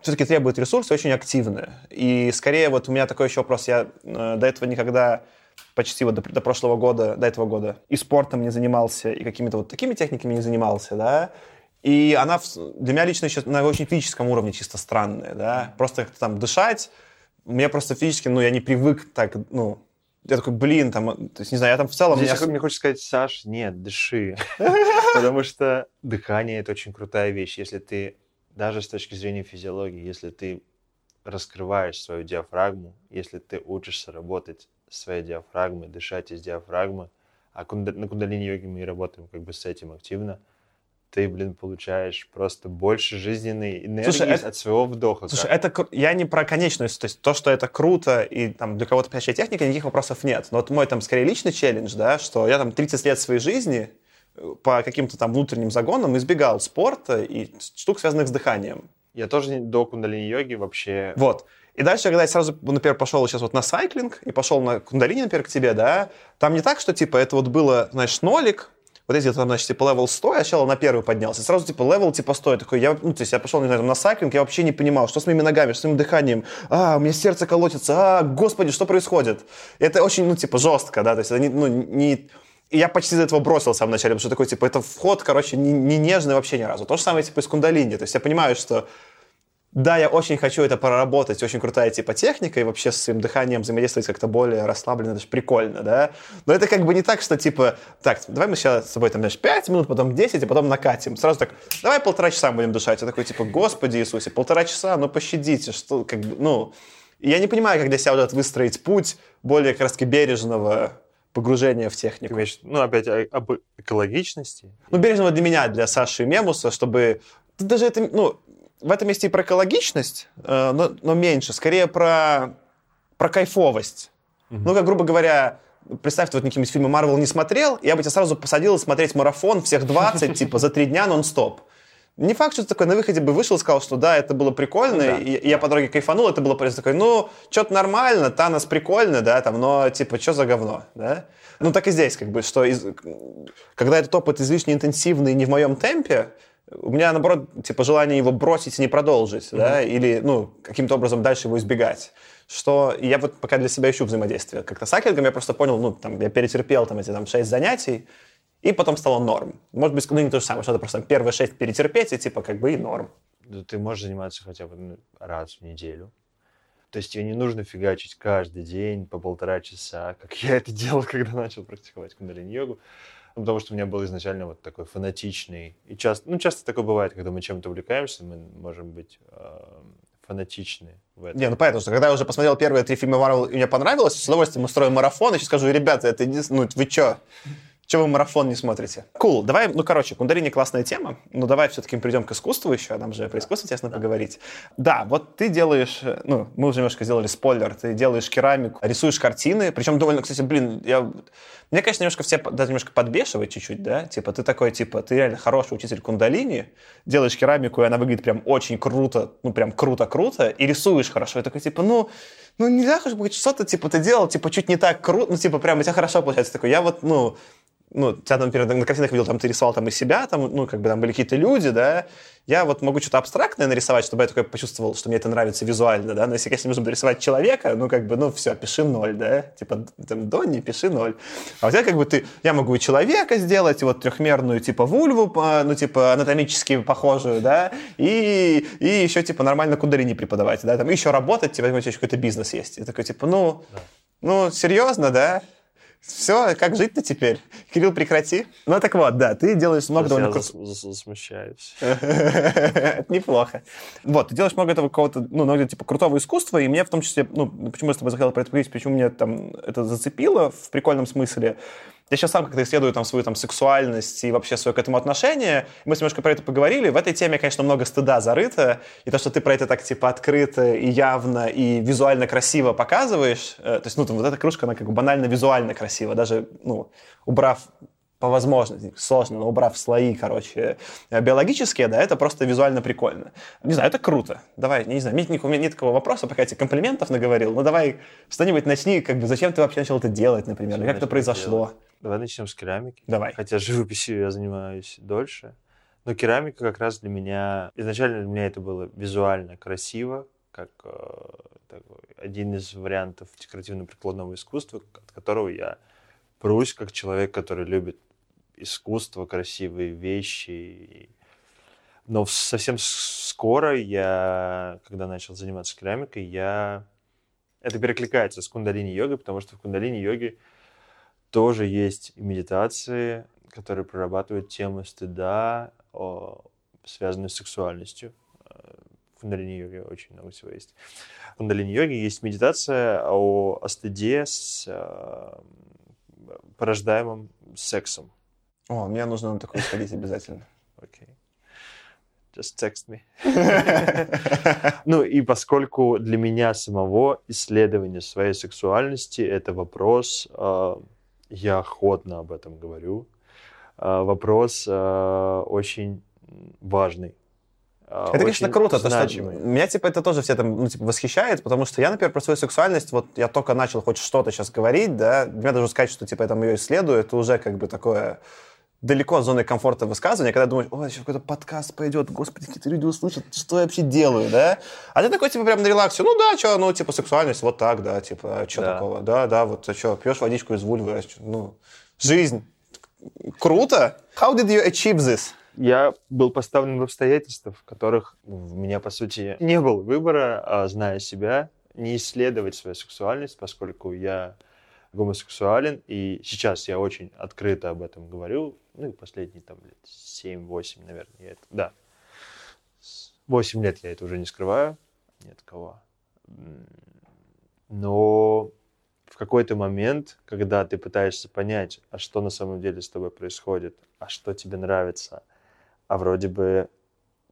все-таки требует ресурса, очень активная. И скорее вот у меня такой еще вопрос, я э, до этого никогда почти вот до, до прошлого года, до этого года и спортом не занимался, и какими-то вот такими техниками не занимался, да, и она для меня лично еще на очень физическом уровне чисто странная, да, просто как-то там дышать, мне просто физически, ну, я не привык так, ну, я такой, блин, там, то есть, не знаю, я там в целом... Здесь меня... мне хочется сказать, Саш, нет, дыши. Потому что дыхание — это очень крутая вещь. Если ты, даже с точки зрения физиологии, если ты раскрываешь свою диафрагму, если ты учишься работать своей диафрагмы, дышать из диафрагмы. А на кундалини-йоге мы работаем как бы с этим активно. Ты, блин, получаешь просто больше жизненной энергии слушай, это, от своего вдоха. Слушай, это я не про конечность, то есть то, что это круто и там для кого-то подходящая техника, никаких вопросов нет. Но вот мой там скорее личный челлендж, да, что я там 30 лет своей жизни э, по каким-то там внутренним загонам избегал спорта и штук, связанных с дыханием. Я тоже до кундалини-йоги вообще... Вот. И дальше, когда я сразу, например, пошел сейчас вот на сайклинг и пошел на кундалини, например, к тебе, да, там не так, что, типа, это вот было, знаешь, нолик, вот эти там, значит, типа, level 100, я сначала на первый поднялся, сразу, типа, level, типа, 100, я такой, я, ну, то есть я пошел, не знаю, на сайклинг, я вообще не понимал, что с моими ногами, что с моим дыханием, а, у меня сердце колотится, а, господи, что происходит? И это очень, ну, типа, жестко, да, то есть это не, ну, не... И я почти из этого бросил в начале, потому что такой, типа, это вход, короче, не, не нежный вообще ни разу. То же самое, типа, из кундалини. То есть я понимаю, что да, я очень хочу это проработать, очень крутая типа техника, и вообще с своим дыханием взаимодействовать как-то более расслабленно, это же прикольно, да? Но это как бы не так, что типа, так, давай мы сейчас с тобой там, знаешь, 5 минут, потом 10, и потом накатим. Сразу так, давай полтора часа будем дышать. Я такой, типа, господи Иисусе, полтора часа, ну пощадите, что, как бы, ну... Я не понимаю, как для себя вот выстроить путь более как раз бережного погружения в технику. Ты ну, опять об экологичности? Ну, бережного для меня, для Саши Мемуса, чтобы... Даже это, ну, в этом месте и про экологичность, э, но, но меньше, скорее про, про кайфовость. Mm-hmm. Ну, как, грубо говоря, представь, ты вот какие-нибудь фильмы Марвел не смотрел, я бы тебя сразу посадил смотреть марафон всех 20, типа, за три дня нон-стоп. Не факт, что ты такой на выходе бы вышел и сказал, что да, это было прикольно, ну, да. и, и я по дороге кайфанул, это было просто такой, ну, что-то нормально, Танос прикольно, да, там, но, типа, что за говно, да? Ну, так и здесь, как бы, что из... когда этот опыт излишне интенсивный и не в моем темпе, у меня, наоборот, типа, желание его бросить и не продолжить, mm-hmm. да, или, ну, каким-то образом дальше его избегать. Что я вот пока для себя ищу взаимодействие. Как-то с акельгом я просто понял, ну, там, я перетерпел там эти там шесть занятий, и потом стало норм. Может быть, ну, не то же самое, что-то просто первые шесть перетерпеть, и типа как бы и норм. Ну, ты можешь заниматься хотя бы ну, раз в неделю. То есть тебе не нужно фигачить каждый день по полтора часа, как я это делал, когда начал практиковать кундалини-йогу. Ну, потому что у меня был изначально вот такой фанатичный. И часто, ну, часто такое бывает, когда мы чем-то увлекаемся, мы можем быть э, фанатичны в этом. Не, ну понятно, что когда я уже посмотрел первые три фильма Марвел, и мне понравилось, с удовольствием устроим марафон, и сейчас скажу, ребята, это не... Ну, вы чё? Чего вы марафон не смотрите? Кул. Cool. Давай, ну, короче, кундалини классная тема, но давай все-таки придем к искусству еще, нам же про искусство интересно да. поговорить. Да, вот ты делаешь, ну, мы уже немножко сделали спойлер, ты делаешь керамику, рисуешь картины, причем довольно, кстати, блин, я... Мне, конечно, немножко все даже немножко подбешивает чуть-чуть, да, типа ты такой, типа, ты реально хороший учитель кундалини, делаешь керамику, и она выглядит прям очень круто, ну, прям круто-круто, и рисуешь хорошо, и такой, типа, ну, ну, нельзя быть что-то, типа, ты делал, типа, чуть не так круто, ну, типа, прям у тебя хорошо получается. Такой, я вот, ну, ну, тебя, например, на картинах видел, там ты рисовал там и себя, там, ну, как бы там были какие-то люди, да, я вот могу что-то абстрактное нарисовать, чтобы я такой почувствовал, что мне это нравится визуально, да, но если, конечно, нужно рисовать человека, ну, как бы, ну, все, пиши ноль, да, типа, там, Донни, пиши ноль. А у тебя, как бы, ты, я могу и человека сделать, и вот трехмерную, типа, вульву, ну, типа, анатомически похожую, да, и, и еще, типа, нормально кундалини преподавать, да, там, еще работать, типа, у тебя какой-то бизнес есть. И такой, типа, ну, ну, серьезно, да? Все, как жить-то теперь? Кирилл, прекрати. Ну так вот, да, ты делаешь много довольно... Я засмущаюсь. Это неплохо. Вот, ты делаешь много этого какого-то, ну, много типа крутого искусства, и мне в том числе, ну, почему я с тобой захотел про это поговорить, почему меня там это зацепило в прикольном смысле, я сейчас сам как-то исследую там свою там сексуальность и вообще свое к этому отношение. Мы немножко про это поговорили. В этой теме, конечно, много стыда зарыто. И то, что ты про это так типа открыто и явно и визуально красиво показываешь. Э, то есть, ну, там, вот эта кружка, она как бы банально визуально красива. Даже, ну, убрав по возможности, сложно, но убрав слои, короче, э, биологические, да, это просто визуально прикольно. Не знаю, это круто. Давай, не знаю, нет, у меня нет такого вопроса, пока я тебе комплиментов наговорил, ну давай что-нибудь начни, как бы, зачем ты вообще начал это делать, например, как это произошло? Делать? Давай начнем с керамики. Давай. Хотя живописью я занимаюсь дольше. Но керамика как раз для меня... Изначально для меня это было визуально красиво, как э, такой, один из вариантов декоративно-прикладного искусства, от которого я прусь как человек, который любит искусство, красивые вещи. Но совсем скоро я, когда начал заниматься керамикой, я... Это перекликается с кундалини-йогой, потому что в кундалини-йоге тоже есть медитации, которые прорабатывают тему стыда, связанную с сексуальностью. В кундалини-йоге очень много всего есть. В кундалини-йоге есть медитация о, о стыде с э, порождаемым сексом. О, мне нужно на такую сходить обязательно. Окей. Okay. Just text me. ну и поскольку для меня самого исследование своей сексуальности это вопрос э, я охотно об этом говорю. А, вопрос а, очень важный. А, это, конечно, круто, то, что меня, типа, это тоже все там, ну, типа, восхищает, потому что я, например, про свою сексуальность, вот я только начал хоть что-то сейчас говорить, да, мне даже сказать, что, типа, я там ее исследую, это уже, как бы, такое далеко от зоны комфорта высказывания, когда думаешь, ой, сейчас какой-то подкаст пойдет, господи, какие-то люди услышат, что я вообще делаю, да? А ты такой, типа, прям на релаксе, ну да, что, ну, типа, сексуальность, вот так, да, типа, что да. такого, да, да, вот, а что, пьешь водичку из вульвы, ну, жизнь, круто. How did you achieve this? Я был поставлен в обстоятельства, в которых у меня, по сути, не было выбора, а, зная себя, не исследовать свою сексуальность, поскольку я гомосексуален, и сейчас я очень открыто об этом говорю, ну и последние там лет 7-8, наверное, я это, да, 8 лет я это уже не скрываю, нет кого. Но в какой-то момент, когда ты пытаешься понять, а что на самом деле с тобой происходит, а что тебе нравится, а вроде бы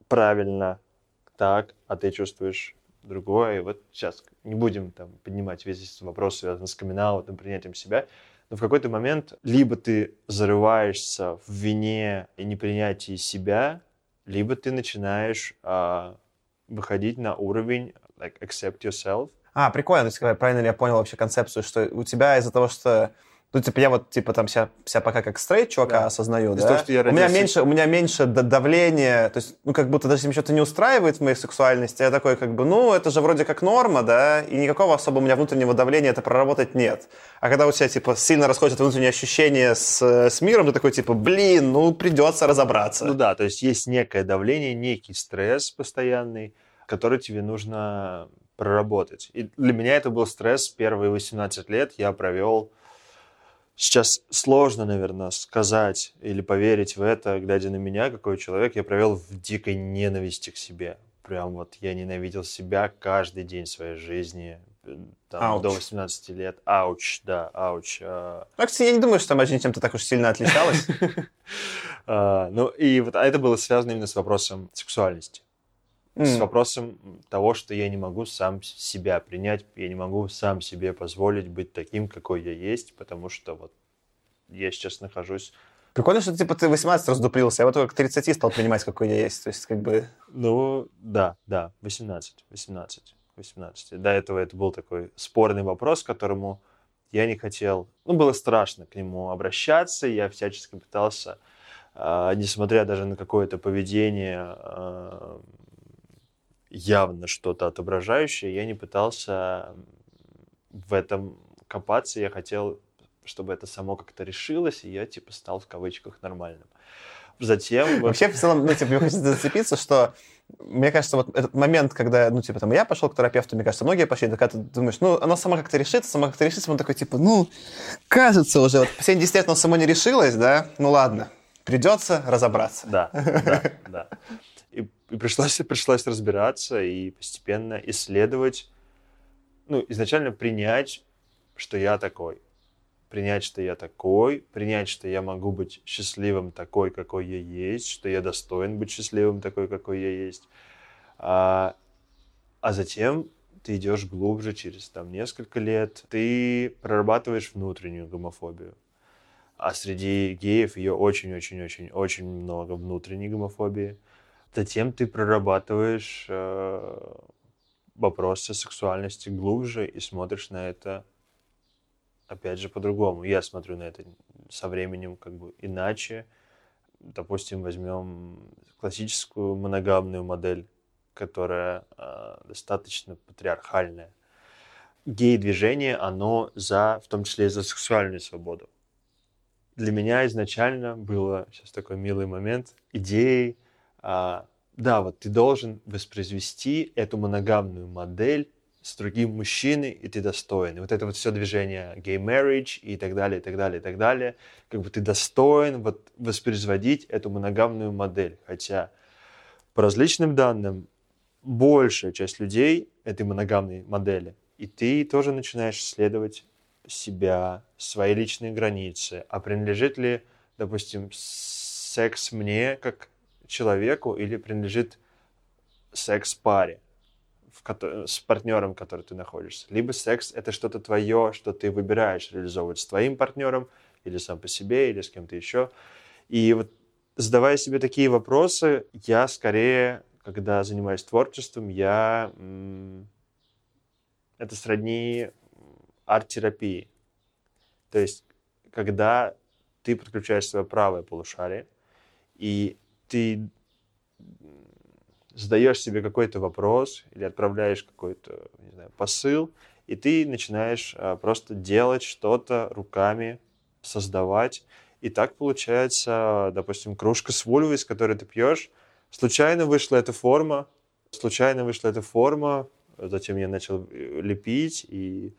правильно так, а ты чувствуешь другое. Вот сейчас не будем там поднимать весь этот вопрос, связанный с камин принятием себя, но в какой-то момент либо ты зарываешься в вине и непринятии себя, либо ты начинаешь а, выходить на уровень like, accept yourself. А, прикольно, то есть, правильно ли я понял вообще концепцию, что у тебя из-за того, что Ну, типа, я вот, типа, там себя, себя пока как стрейт чувака Да. осознаю, да? того, что я у, меня родился- меньше, у меня меньше давления, то есть, ну, как будто даже если меня что-то не устраивает в моей сексуальности, я такой, как бы, ну, это же вроде как норма, да, и никакого особо у меня внутреннего давления это проработать нет. А когда у тебя, типа, сильно расходятся внутренние ощущения с, с миром, ты такой, типа, блин, ну, придется разобраться. Ну да, то есть есть некое давление, некий стресс постоянный, который тебе нужно проработать. И для меня это был стресс первые 18 лет. Я провел... Сейчас сложно, наверное, сказать или поверить в это, глядя на меня, какой человек. Я провел в дикой ненависти к себе. Прям вот я ненавидел себя каждый день своей жизни. э, Там, Ауч. до 18 лет. Ауч, да, ауч. а. Ну, кстати, я не думаю, что там жизнь чем-то так уж сильно отличалась. А, ну, и вот а это было связано именно с вопросом сексуальности. С М. вопросом того, что я не могу сам с- себя принять, я не могу сам себе позволить быть таким, какой я есть, потому что вот я сейчас нахожусь... Прикольно, что типа ты 18 раздуплился, я вот только к 30 стал понимать, какой я есть. То есть, как бы... Ну, да, да, 18, 18, 18. До этого это был такой спорный вопрос, к которому я не хотел... Ну, было страшно к нему обращаться, я всячески пытался, а, несмотря даже на какое-то поведение а, явно что-то отображающее, я не пытался в этом копаться, я хотел, чтобы это само как-то решилось, и я, типа, стал в кавычках нормальным. Затем... Вообще, в целом, ну, типа, мне хочется зацепиться, что мне кажется, вот этот момент, когда, ну, типа, там, я пошел к терапевту, мне кажется, многие пошли, так когда ты думаешь, ну, оно само как-то решится, само как-то решится, он такой, типа, ну, кажется уже, вот последние 10 лет оно само не решилось, да, ну, ладно, придется разобраться. Да, да, да. И, и пришлось, пришлось разбираться и постепенно исследовать, ну, изначально принять, что я такой. Принять, что я такой, принять, что я могу быть счастливым такой, какой я есть, что я достоин быть счастливым такой, какой я есть. А, а затем ты идешь глубже через там несколько лет, ты прорабатываешь внутреннюю гомофобию. А среди геев ее очень-очень-очень-очень много внутренней гомофобии. Затем ты прорабатываешь э, вопросы сексуальности глубже и смотришь на это, опять же, по-другому. Я смотрю на это со временем как бы иначе. Допустим, возьмем классическую моногамную модель, которая э, достаточно патриархальная. Гей-движение, оно за, в том числе за сексуальную свободу для меня изначально было, сейчас такой милый момент, идеей, да, вот ты должен воспроизвести эту моногамную модель с другим мужчиной, и ты достоин. И вот это вот все движение gay marriage и так далее, и так далее, и так далее. Как бы ты достоин вот воспроизводить эту моногамную модель. Хотя по различным данным большая часть людей этой моногамной модели. И ты тоже начинаешь исследовать себя, свои личные границы, а принадлежит ли, допустим, секс мне как человеку или принадлежит секс паре в кото- с партнером, который ты находишься. Либо секс это что-то твое, что ты выбираешь реализовывать с твоим партнером или сам по себе, или с кем-то еще. И вот задавая себе такие вопросы, я скорее, когда занимаюсь творчеством, я... Это сродни арт-терапии. То есть, когда ты подключаешь свое правое полушарие, и ты задаешь себе какой-то вопрос или отправляешь какой-то, не знаю, посыл, и ты начинаешь а, просто делать что-то руками, создавать. И так получается, допустим, кружка с вульвой, из которой ты пьешь, случайно вышла эта форма, случайно вышла эта форма, затем я начал э, лепить и,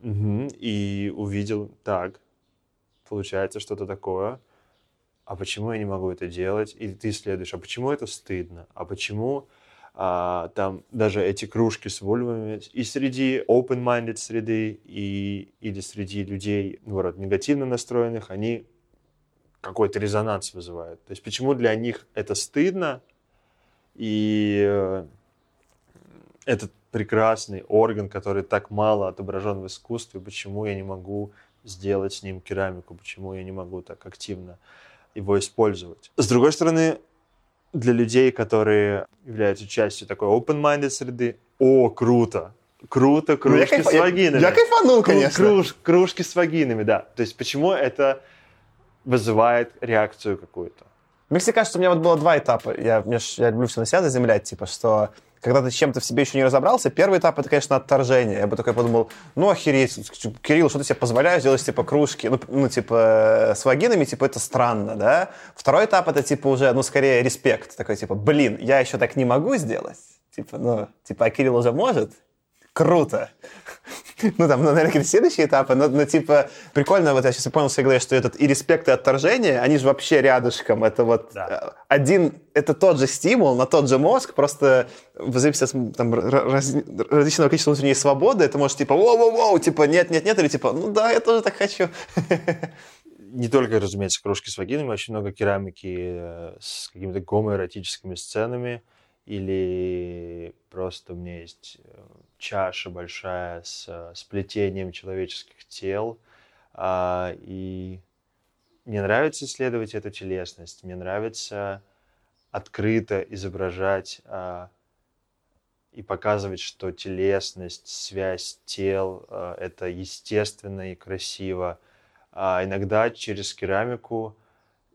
Мгм, и увидел, так, получается что-то такое, а почему я не могу это делать? И ты исследуешь, а почему это стыдно? А почему а, там даже эти кружки с вульвами и среди open-minded среды, и, или среди людей, наоборот, негативно настроенных, они какой-то резонанс вызывают. То есть почему для них это стыдно, и э, этот прекрасный орган, который так мало отображен в искусстве, почему я не могу сделать с ним керамику, почему я не могу так активно его использовать. С другой стороны, для людей, которые являются частью такой open-minded среды, о, круто, круто, Ну, я кружки кайф- с вагинами. Я кайфанул, Кру- конечно. круж- кружки с вагинами, да. То есть почему это вызывает реакцию какую-то? Мне всегда кажется, у меня вот было два этапа. Я, ж- я люблю все на себя заземлять, типа, что когда ты чем-то в себе еще не разобрался, первый этап это, конечно, отторжение. Я бы такой подумал, ну охереть, Кирилл, что ты себе позволяешь делать типа кружки, ну, ну, типа с вагинами, типа это странно, да? Второй этап это типа уже, ну скорее респект, такой типа, блин, я еще так не могу сделать, типа, ну, типа, а Кирилл уже может, круто. Ну, там, ну, наверное, какие-то следующие этапы, но, но, типа, прикольно, вот я сейчас понял в своей голове, что этот и респект, и отторжение, они же вообще рядышком. Это вот Да. э, один, это тот же стимул на тот же мозг, просто в зависимости от там, раз- различного количества внутренней свободы, это может, типа, воу-воу-воу, типа, нет-нет-нет, или типа, ну да, я тоже так хочу. Не только, разумеется, кружки с вагинами, очень много керамики э, с какими-то гомоэротическими сценами. Или просто у меня есть э, чаша большая с э, сплетением человеческих тел. А, И мне нравится исследовать эту телесность. Мне нравится открыто изображать а, и показывать, что телесность, связь тел а, это естественно и красиво. А иногда через керамику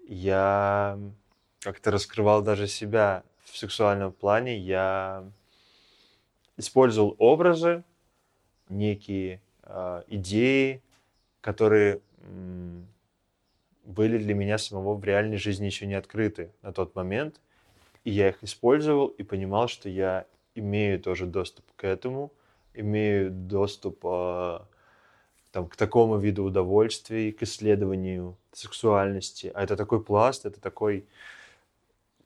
я как-то раскрывал даже себя в сексуальном плане. Я использовал образы, некие а, идеи, которые м, были для меня самого в реальной жизни еще не открыты на тот момент. И я их использовал и понимал, что я имею тоже доступ к этому, имею доступ а, там, к такому виду удовольствий, к исследованию сексуальности. А это такой пласт, это такой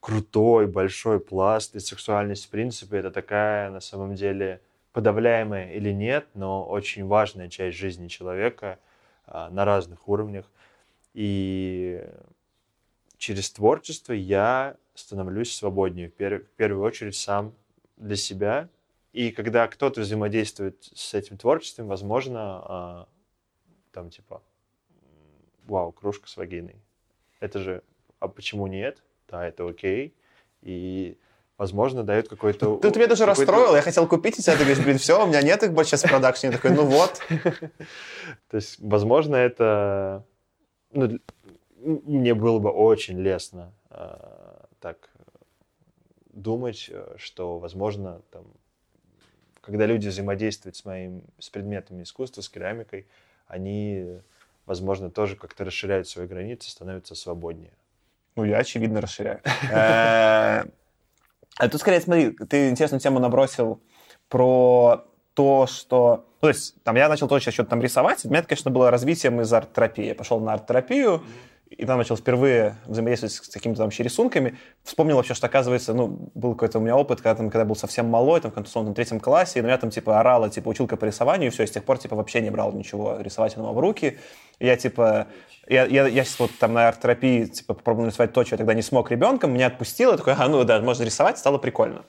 крутой, большой пласт. И сексуальность, в принципе, это такая, на самом деле, подавляемая или нет, но очень важная часть жизни человека а, на разных уровнях. И через творчество я становлюсь свободнее, в, пер- в первую очередь сам для себя. И когда кто-то взаимодействует с этим творчеством, возможно, а, там типа, вау, кружка с вагиной. Это же, а почему нет? Да, это окей. И, возможно, дает какой-то... Ты, ты меня даже расстроил, я хотел купить эти, а ты говоришь, блин, все, у меня нет их больше сейчас в продакшене. Я такой, ну вот. То есть, возможно, это... ну, мне было бы очень лестно а, так думать, э, что, возможно, там, когда люди взаимодействуют с моим, с предметами искусства, с керамикой, они, возможно, тоже как-то расширяют свои границы, становятся свободнее. Ну, я, очевидно, расширяю. Э, А тут, скорее, смотри, ты интересную тему набросил про то, что... Ну, то есть, там, я начал тоже что-то там рисовать. У меня это, конечно, было развитием из арт-терапии. Я пошел на арт-терапию, и там начал впервые взаимодействовать с какими-то там вообще рисунками. Вспомнил вообще, что, оказывается, ну, был какой-то у меня опыт, когда, там, когда был совсем малой, там, в условном третьем классе, и на меня там, типа, орала, типа, училка по рисованию, и все, и с тех пор, типа, вообще не брал ничего рисовательного в руки. И я, типа, я, я, я сейчас вот там на арт-терапии, типа, попробовал рисовать то, что я тогда не смог ребенком, меня отпустило, такой, а, ну да, можно рисовать, стало прикольно.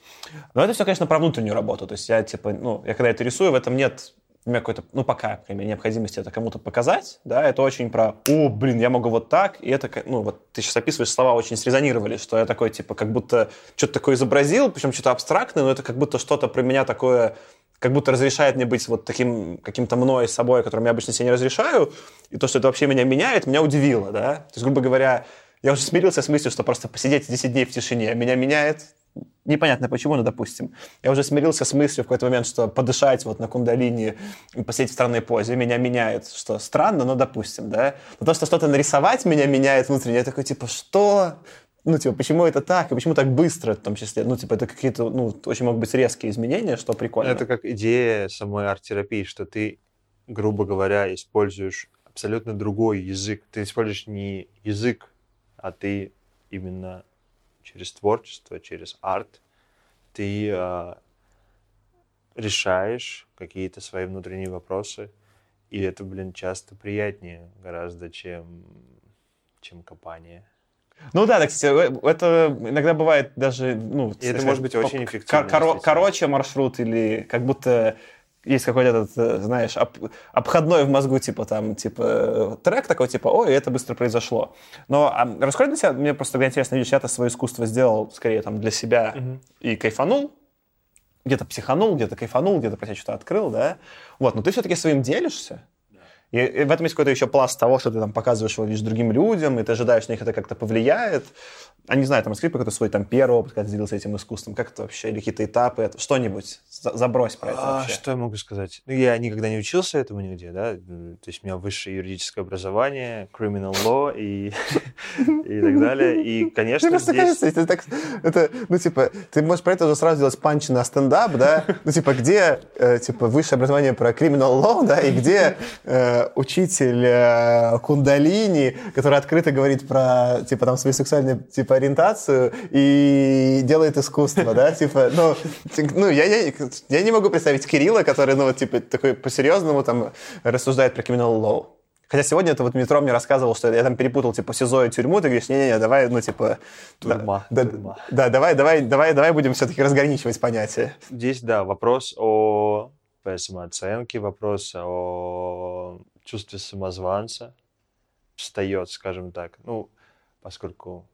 Но это все, конечно, про внутреннюю работу, то есть я, типа, ну, я когда это рисую, в этом нет у меня какой-то, ну, пока, по крайней мере, необходимости это кому-то показать, да, это очень про, о, блин, я могу вот так, и это, ну, вот ты сейчас описываешь, слова очень срезонировали, что я такой, типа, как будто что-то такое изобразил, причем что-то абстрактное, но это как будто что-то про меня такое, как будто разрешает мне быть вот таким каким-то мной собой, которым я обычно себе не разрешаю, и то, что это вообще меня меняет, меня удивило, да, то есть, грубо говоря, я уже смирился с мыслью, что просто посидеть 10 дней в тишине меня меняет, непонятно почему, но допустим. Я уже смирился с мыслью в какой-то момент, что подышать вот на кундалини и посидеть в странной позе меня меняет, что странно, но допустим, да. Но то, что что-то нарисовать меня меняет внутренне, я такой, типа, что? Ну, типа, почему это так, и почему так быстро, в том числе? Ну, типа, это какие-то, ну, очень могут быть резкие изменения, что прикольно. Это как идея самой арт-терапии, что ты, грубо говоря, используешь абсолютно другой язык. Ты используешь не язык, а ты именно через творчество, через арт, ты а, решаешь какие-то свои внутренние вопросы, и это, блин, часто приятнее гораздо, чем, чем копание. Ну да, да, кстати, э, это иногда бывает даже, ну... И это сказать, может быть очень кор- эффективно, действительно. короче маршрут или как будто есть какой-то этот, э, знаешь, об- обходной в мозгу, типа там, типа трек такой, типа, ой, это быстро произошло. Но а, раскрой для себя, мне просто тогда интересно, видишь, я-то свое искусство сделал скорее там для себя и кайфанул. где-то психанул, где-то кайфанул, где-то про себя что-то открыл, да, вот, но ты все-таки своим делишься, и, в этом есть какой-то еще пласт того, что ты там показываешь его лишь другим людям, и ты ожидаешь, что на них это как-то повлияет. А не знаю, там раскрыть какой-то свой там первый опыт, когда ты делился этим искусством, как это вообще, или какие-то этапы, это, что-нибудь, забрось про это А, вообще. что я могу сказать? Ну, я никогда не учился этому нигде, да, то есть у меня высшее юридическое образование, criminal law и, и так далее, и, конечно, Мне здесь... кажется, это так, это, ну, типа, ты можешь про это уже сразу делать панчи на стендап, да, ну, типа, где, э, типа, высшее образование про criminal law, да, и где э, учитель э, кундалини, который открыто говорит про, типа, там, свою сексуальную, типа, ориентацию и делает искусство, да, типа, ну, ну я, я, я не могу представить Кирилла, который, ну, вот, типа, такой по-серьезному там рассуждает про criminal law. Хотя сегодня это вот метро мне рассказывал, что я там перепутал, типа, СИЗО и тюрьму, ты говоришь, не-не-не, давай, ну, типа... Тюрьма, Да, тюрьма. да, давай, давай, давай, давай будем все-таки разграничивать понятия. Здесь, да, вопрос о самооценке, вопрос о чувстве самозванца встает, скажем так. Ну, поскольку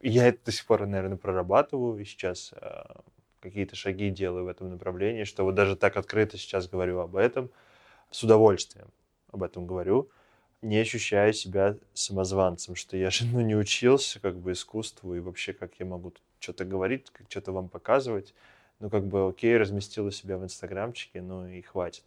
я это до сих пор, наверное, прорабатываю, и сейчас э, какие-то шаги делаю в этом направлении, что вот даже так открыто сейчас говорю об этом, с удовольствием об этом говорю, не ощущаю себя самозванцем, что я же ну, не учился как бы искусству, и вообще как я могу что-то говорить, что-то вам показывать. Ну, как бы, окей, разместил у себя в Инстаграмчике, ну и хватит.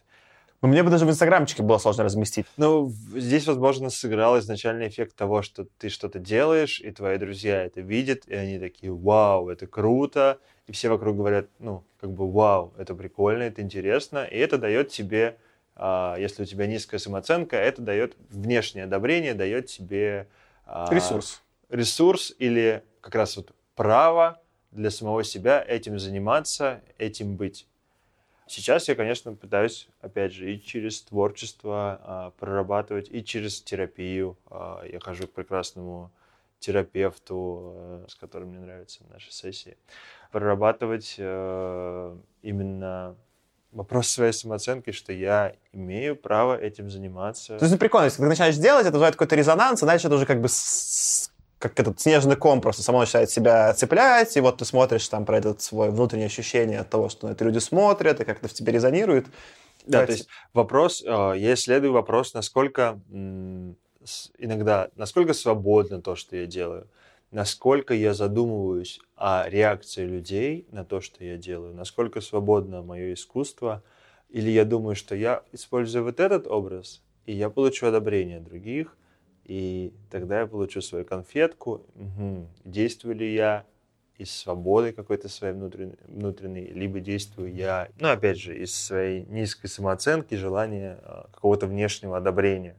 Ну, мне бы даже в Инстаграмчике было сложно разместить. Ну, здесь, возможно, сыграл изначальный эффект того, что ты что-то делаешь, и твои друзья это видят, и они такие, вау, это круто, и все вокруг говорят, ну, как бы, вау, это прикольно, это интересно, и это дает тебе, а, если у тебя низкая самооценка, это дает внешнее одобрение, дает тебе а, Ресурс. ресурс или как раз вот право для самого себя этим заниматься, этим быть. Сейчас я, конечно, пытаюсь, опять же, и через творчество а, прорабатывать, и через терапию. А, я хожу к прекрасному терапевту, э, с которым мне нравятся наши сессии. Прорабатывать э, именно вопрос своей самооценки, что я имею право этим заниматься. То есть, ну, прикольно, если ты начинаешь делать, это вызывает какой-то резонанс, и дальше это уже как бы как этот снежный ком просто само начинает себя цеплять, и вот ты смотришь там про этот свой внутреннее ощущение от того, что на это люди смотрят, и как-то в тебе резонирует. Да, Давайте. то есть вопрос, э, я исследую вопрос, насколько иногда, насколько свободно то, что я делаю, насколько я задумываюсь о реакции людей на то, что я делаю, насколько свободно мое искусство, или я думаю, что я использую вот этот образ, и я получу одобрение других, и тогда я получу свою конфетку, Мгм. действую ли я из свободы какой-то своей внутренней, внутренней, либо действую я, ну, опять же, из своей низкой самооценки, желания а, какого-то внешнего одобрения.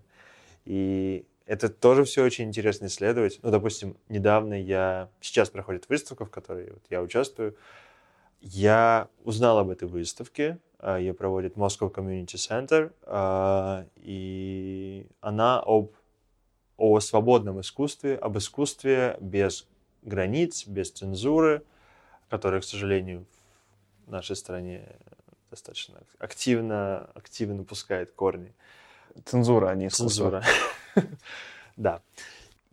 И это тоже все очень интересно исследовать. Ну, допустим, недавно я... Сейчас проходит выставка, в которой вот я участвую. Я узнал об этой выставке. а, Ее проводит Moscow Community Center. а, И она об о свободном искусстве, об искусстве без границ, без цензуры, которая, к сожалению, в нашей стране достаточно активно, активно пускает корни. Цензура, а не искусство. Цензура. Да.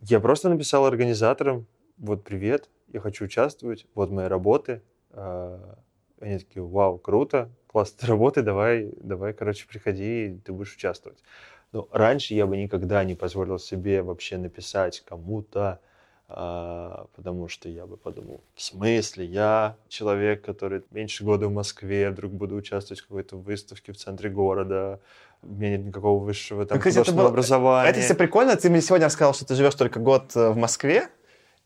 Я просто написал организаторам, вот привет, я хочу участвовать, вот мои работы. А, Они такие, вау, круто, классные работы, давай, давай, короче, приходи, ты будешь участвовать. Но раньше я бы никогда не позволил себе вообще написать кому-то, а, потому что я бы подумал, в смысле, я человек, который меньше года в Москве, вдруг буду участвовать в какой-то выставке в центре города, у меня нет никакого высшего там Ну, кстати, это было- образования. Это, если прикольно, ты мне сегодня рассказал, что ты живешь только год э, в Москве,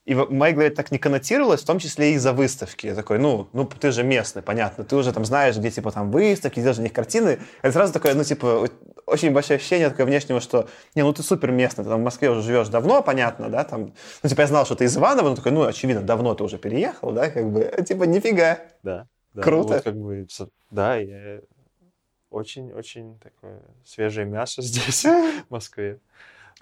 и в моей голове так не коннотировалось, в том числе и из-за выставки. Я такой, ну, ну, ты же местный, понятно, ты уже там знаешь, где, типа, там выставки, делаешь на них картины. Это сразу такое, ну, типа, очень большое ощущение такое внешнего, что, не, ну, ты супер местный, ты там в Москве уже живешь давно, понятно, да, там, ну, типа, я знал, что ты из Иванова, но такой, ну, очевидно, давно ты уже переехал, да, как бы, типа, нифига. Да. да, Круто. Вот как бы, да, я очень-очень такое свежее мясо здесь, в Москве.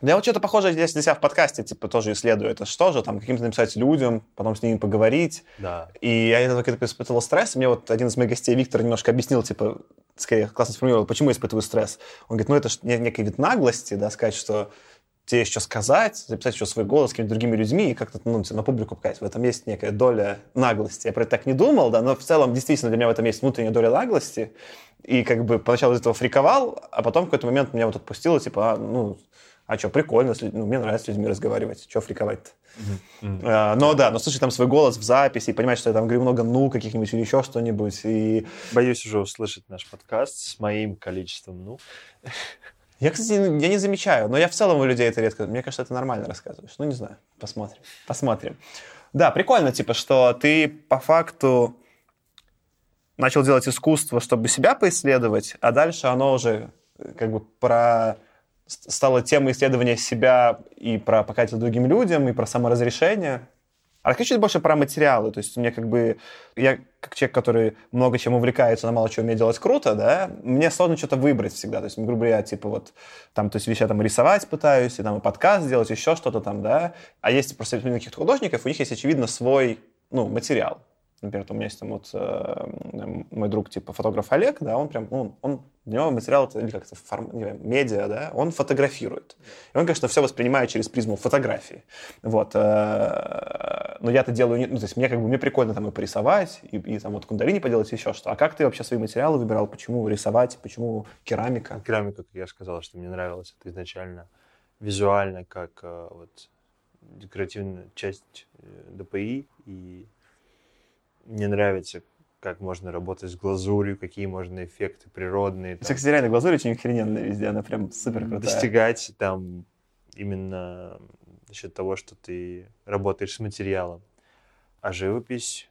Я вот что-то похожее здесь для себя в подкасте, типа, тоже исследую. Это что же, там, каким-то написать людям, потом с ними поговорить. Да. И я из-за этого испытывал стресс. Мне вот один из моих гостей, Виктор, немножко объяснил, типа, скорее классно сформулировал, почему я испытываю стресс. Он говорит, ну это же некий вид наглости, да, сказать, что тебе есть что сказать, записать еще свой голос с какими-то другими людьми и как-то ну, на публику показать. В этом есть некая доля наглости. Я про это так не думал, да, но в целом действительно для меня в этом есть внутренняя доля наглости. И как бы поначалу из этого фриковал, а потом в какой-то момент меня вот отпустило, типа, а, ну, а что, прикольно, ну, мне нравится с людьми разговаривать, что фриковать-то. Mm-hmm. А, но да, но слушай там свой голос в записи, и понимать, что я там говорю много «ну» каких-нибудь или еще что-нибудь. И... Боюсь уже услышать наш подкаст с моим количеством «ну». Я, кстати, я не замечаю, но я в целом у людей это редко... Мне кажется, это нормально рассказываешь. Ну, не знаю, посмотрим. Посмотрим. Да, прикольно, типа, что ты по факту начал делать искусство, чтобы себя поисследовать, а дальше оно уже э, как бы про стало темой исследования себя и про показатель другим людям, и про саморазрешение. А расскажи чуть больше про материалы. То есть мне как бы... Я как человек, который много чем увлекается, но мало чего умеет делать круто, да, мне сложно что-то выбрать всегда. То есть, грубо говоря, типа вот там, то есть вещи там рисовать пытаюсь, и там и подкаст делать, еще что-то там, да. А есть просто каких-то художников, у них есть, очевидно, свой, ну, материал. Например, у меня есть там вот э, мой друг, типа фотограф Олег, да, он прям, он, он для него материал, или как это, форм, не знаю, медиа, да, он фотографирует. И он, конечно, все воспринимает через призму фотографии. Вот. Э, но я-то делаю, ну, то есть мне как бы, мне прикольно там и порисовать, и, и там вот кундалини поделать, еще что. А как ты вообще свои материалы выбирал? Почему рисовать? Почему керамика? Керамика, как я сказал, что мне нравилось это изначально визуально, как э, вот декоративная часть ДПИ, и мне нравится, как можно работать с глазурью, какие можно эффекты природные. Там, кстати, реально глазурь очень охрененная везде, она прям супер крутая. Достигать там именно за счет того, что ты работаешь с материалом. А живопись,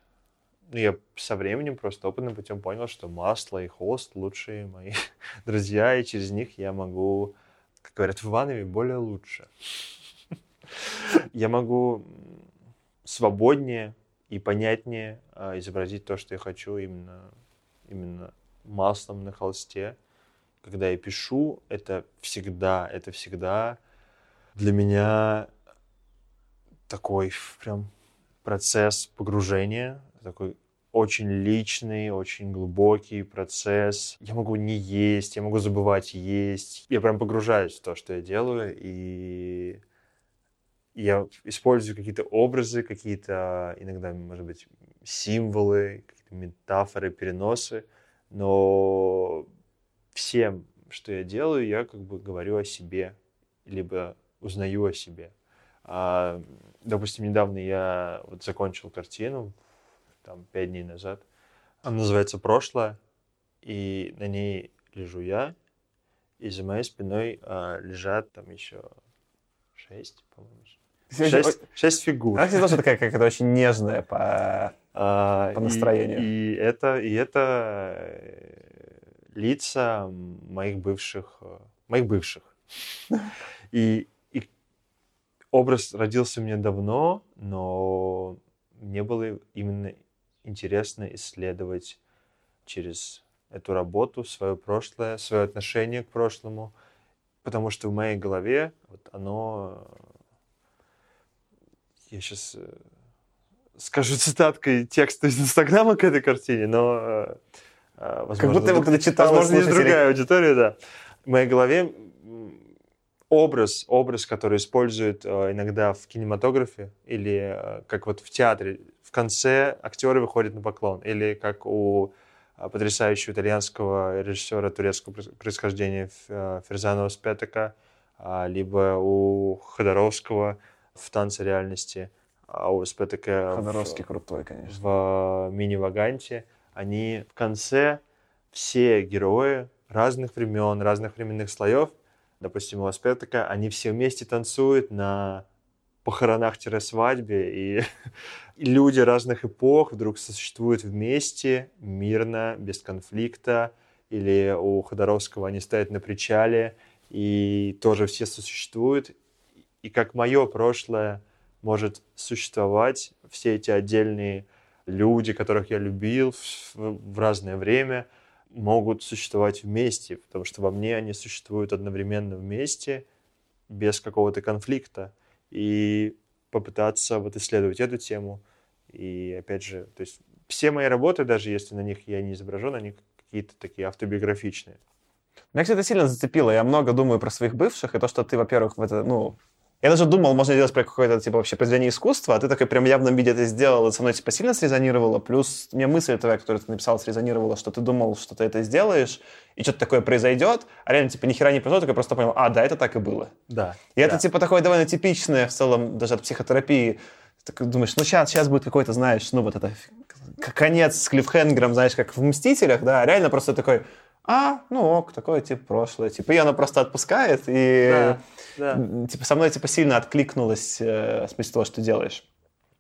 ну, я со временем просто опытным путем понял, что масло и холст лучшие мои друзья, и через них я могу, как говорят в Иванове, более лучше. Я могу свободнее и понятнее а, изобразить то, что я хочу именно, именно маслом на холсте. Когда я пишу, это всегда, это всегда для меня такой прям процесс погружения, такой очень личный, очень глубокий процесс. Я могу не есть, я могу забывать есть. Я прям погружаюсь в то, что я делаю, и я использую какие-то образы, какие-то иногда, может быть, символы, какие-то метафоры, переносы, но всем, что я делаю, я как бы говорю о себе, либо узнаю о себе. А, допустим, недавно я вот закончил картину, там, пять дней назад. Она называется «Прошлое», и на ней лежу я, и за моей спиной а, лежат там еще шесть, по-моему, Шесть, шесть фигур. Она, тоже такая, как это очень нежная по, а, по настроению. И, и это, и это э, лица моих бывших, э, моих бывших. И, и образ родился мне давно, но мне было именно интересно исследовать через эту работу свое прошлое, свое отношение к прошлому, потому что в моей голове вот оно я сейчас э, скажу цитаткой текста из Инстаграма к этой картине, но э, э возможно, как будто его кто-то читал. Возможно, есть другая аудитория, да. В моей голове образ, образ, который используют иногда в кинематографе или как вот в театре, в конце актеры выходят на поклон, или как у потрясающего итальянского режиссера турецкого происхождения Ферзанова Спетака, э, либо у Ходоровского – в танце реальности, а ОСП такая... Ходоровский в, крутой, конечно. В мини-ваганте. Они в конце все герои разных времен, разных временных слоев, допустим, у ОСП такая, они все вместе танцуют на похоронах-свадьбе, и, и люди разных эпох вдруг существуют вместе, мирно, без конфликта, или у Ходоровского они стоят на причале, и тоже все существуют, и как мое прошлое может существовать, все эти отдельные люди, которых я любил в, в разное время, могут существовать вместе, потому что во мне они существуют одновременно вместе, без какого-то конфликта. И попытаться вот исследовать эту тему. И опять же, то есть все мои работы, даже если на них я не изображен, они какие-то такие автобиографичные. Меня, кстати, сильно зацепило. Я много думаю про своих бывших, и то, что ты, во-первых, в это, ну, я даже думал, можно сделать про какое-то, типа, вообще произведение искусства, а ты такой прям явном виде это сделал, это со мной, типа, сильно срезонировало, плюс мне мысль твоя, которую ты написал, срезонировала, что ты думал, что ты это сделаешь, и что-то такое произойдет, а реально, типа, ни хера не произошло, только просто понял, а, да, это так и было. Да. И да. это, типа, такое довольно типичное в целом даже от психотерапии. Ты думаешь, ну, сейчас, сейчас будет какой-то, знаешь, ну, вот это конец с клиффхенгером, знаешь, как в «Мстителях», да, а реально просто такой, а, ну ок, такое, типа, прошлое. Типа, и она просто отпускает, и, Да, да. типа, со мной, типа, сильно откликнулось э, в смысле того, что делаешь.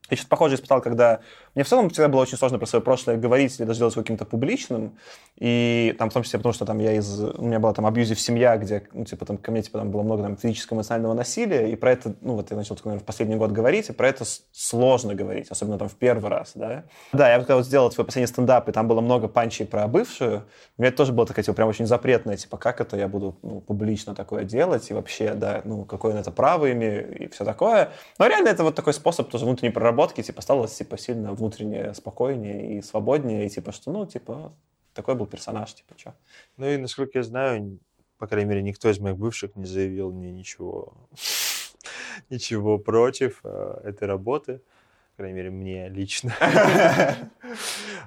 Я что-то похожее испытал, когда... Мне в целом всегда было очень сложно про свое прошлое говорить или даже делать каким-то публичным. И там, в том числе, потому что там я из... У меня была там абьюзив семья, где, ну, типа, там ко мне, типа, там было много там физического эмоционального насилия, и про это, ну, вот я начал, наверное, в последний год говорить, и про это сложно говорить, особенно там в первый раз, да. Да, я вот когда вот сделал свой последний стендап, и там было много панчей про бывшую, у меня это тоже было такая, типа, прям очень запретная, типа, как это я буду ну, публично такое делать, и вообще, да, ну, какое на это право имею, и все такое. Но реально это вот такой способ тоже внутренней проработки, типа, стало, типа, сильно внутренне спокойнее и свободнее, и, типа, что, ну, типа, такой был персонаж, типа, что. Ну и, насколько я знаю, по крайней мере, никто из моих бывших не заявил мне ничего, ничего против э, этой работы. По крайней мере, мне лично.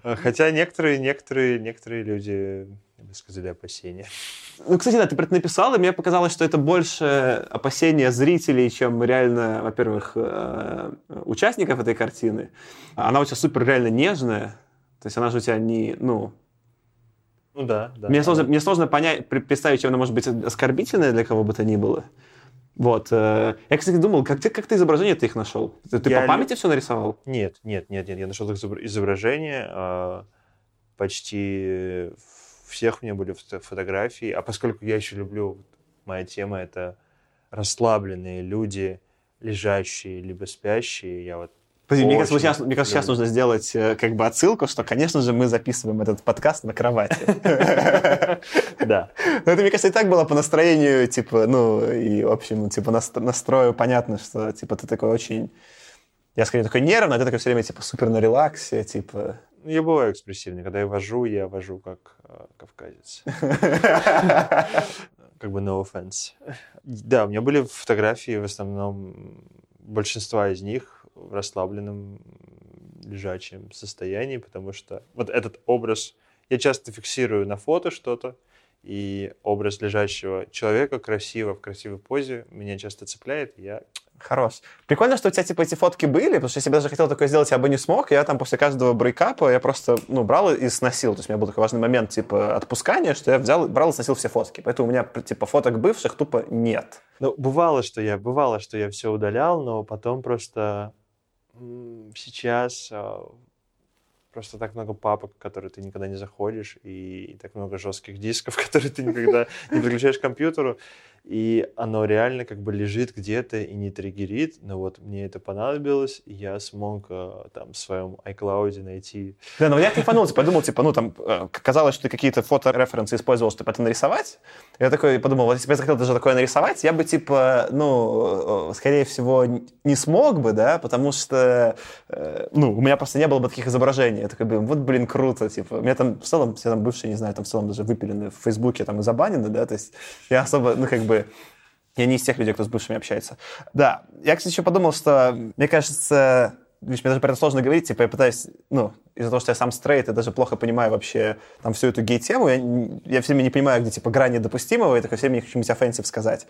Хотя некоторые, некоторые, некоторые люди высказали опасения. Ну, кстати, да, ты про это написал, и мне показалось, что это больше опасения зрителей, чем реально, во-первых, э, участников этой картины. Она у тебя супер реально нежная, то есть она же у тебя не, ну... Ну да, да. Мне, сложно, мне сложно понять, представить, чем она может быть оскорбительная для кого бы то ни было. Вот. э, Я, кстати, думал, как ты, как ты изображение ты их нашел? Ты, ты Я по памяти все нарисовал? Нет, нет, нет, нет. Я нашел их изобр- изображение. а, Почти всех у меня были фото- фотографии. А поскольку я еще люблю, моя тема это расслабленные люди, лежащие либо спящие, я вот Подожди, мне кажется, сейчас, мне кажется, сейчас нужно сделать э, как бы отсылку, что, конечно же, мы записываем этот подкаст на кровати. да. Ну, это, мне кажется, и так было по настроению, типа, ну, и общему, типа, наст- настрою понятно, что, типа, ты такой очень... Я скорее такой нервный, а ты такой все время, типа, супер на релаксе, типа... Ну, Я бываю экспрессивный. Когда я вожу, я вожу как э, кавказец. Как бы no offense. Да, у меня были фотографии, в основном, большинства из них в расслабленном лежачем состоянии, потому что вот этот образ, я часто фиксирую на фото что-то, и образ лежащего человека красиво, в красивой позе меня часто цепляет, и я Хорош. Прикольно, что у тебя, типа, эти фотки были, потому что если бы даже хотел такое сделать, я бы не смог. Я там после каждого брейкапа я просто, ну, брал и сносил. То есть у меня был такой важный момент, типа, отпускания, что я взял, брал и сносил все фотки. Поэтому у меня, типа, фоток бывших тупо нет. Ну, бывало, что я, бывало, что я все удалял, но потом просто сейчас а, просто так много папок, в которые ты никогда не заходишь, и так много жестких дисков, которые ты никогда не подключаешь к компьютеру, и оно реально как бы лежит где-то и не триггерит, но вот мне это понадобилось, и я смог а, там в своем iCloud найти Да, но я кайфанул, типа, подумал, типа, ну, там, э, казалось, что ты какие-то фотореференсы использовал, чтобы это нарисовать. Я такой подумал, вот если бы я захотел даже такое нарисовать, я бы, типа, ну, э, скорее всего, не смог бы, да, потому что, э, ну, у меня просто не было бы таких изображений. Я такой, блин, вот, блин, круто, типа. У меня там в целом, все там бывшие, не знаю, там в целом даже выпилены в Фейсбуке, там, и забанены, да, то есть я особо, ну, как бы, я не из тех людей, кто с бывшими общается. Да, я, кстати, еще подумал, что, мне кажется, видишь, мне даже про это сложно говорить, типа, я пытаюсь, ну, из-за того, что я сам стрейт, я даже плохо понимаю вообще там всю эту гей-тему, я, я все время не понимаю, где, типа, грани допустимого, и такой все время не хочу что-нибудь offensive сказать.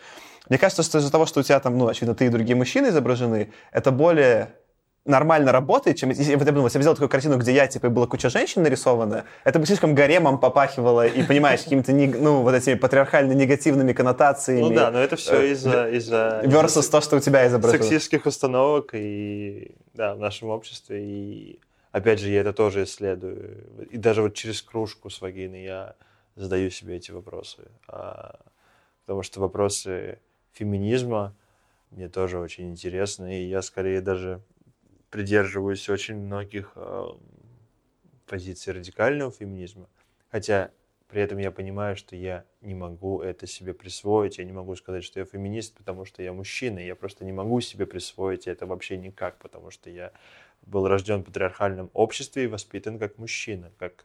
Мне кажется, что из-за того, что у тебя там, ну, очевидно, ты и другие мужчины изображены, это более нормально работает, чем если, вот я думаю, если я взял такую картину, где я, типа, была куча женщин нарисована, это бы слишком гаремом попахивало, и, понимаешь, какими-то, ну, вот этими патриархально-негативными коннотациями. Ну да, но это все э, из-за... из-за Versus то, что у тебя изображено. сексистских установок и да, в нашем обществе. И опять же, я это тоже исследую. И даже вот через кружку с вагиной я задаю себе эти вопросы. А, потому что вопросы феминизма мне тоже очень интересны. И я скорее даже придерживаюсь очень многих а, позиций радикального феминизма. Хотя при этом я понимаю, что я не могу это себе присвоить, я не могу сказать, что я феминист, потому что я мужчина, я просто не могу себе присвоить это вообще никак, потому что я был рожден в патриархальном обществе и воспитан как мужчина, как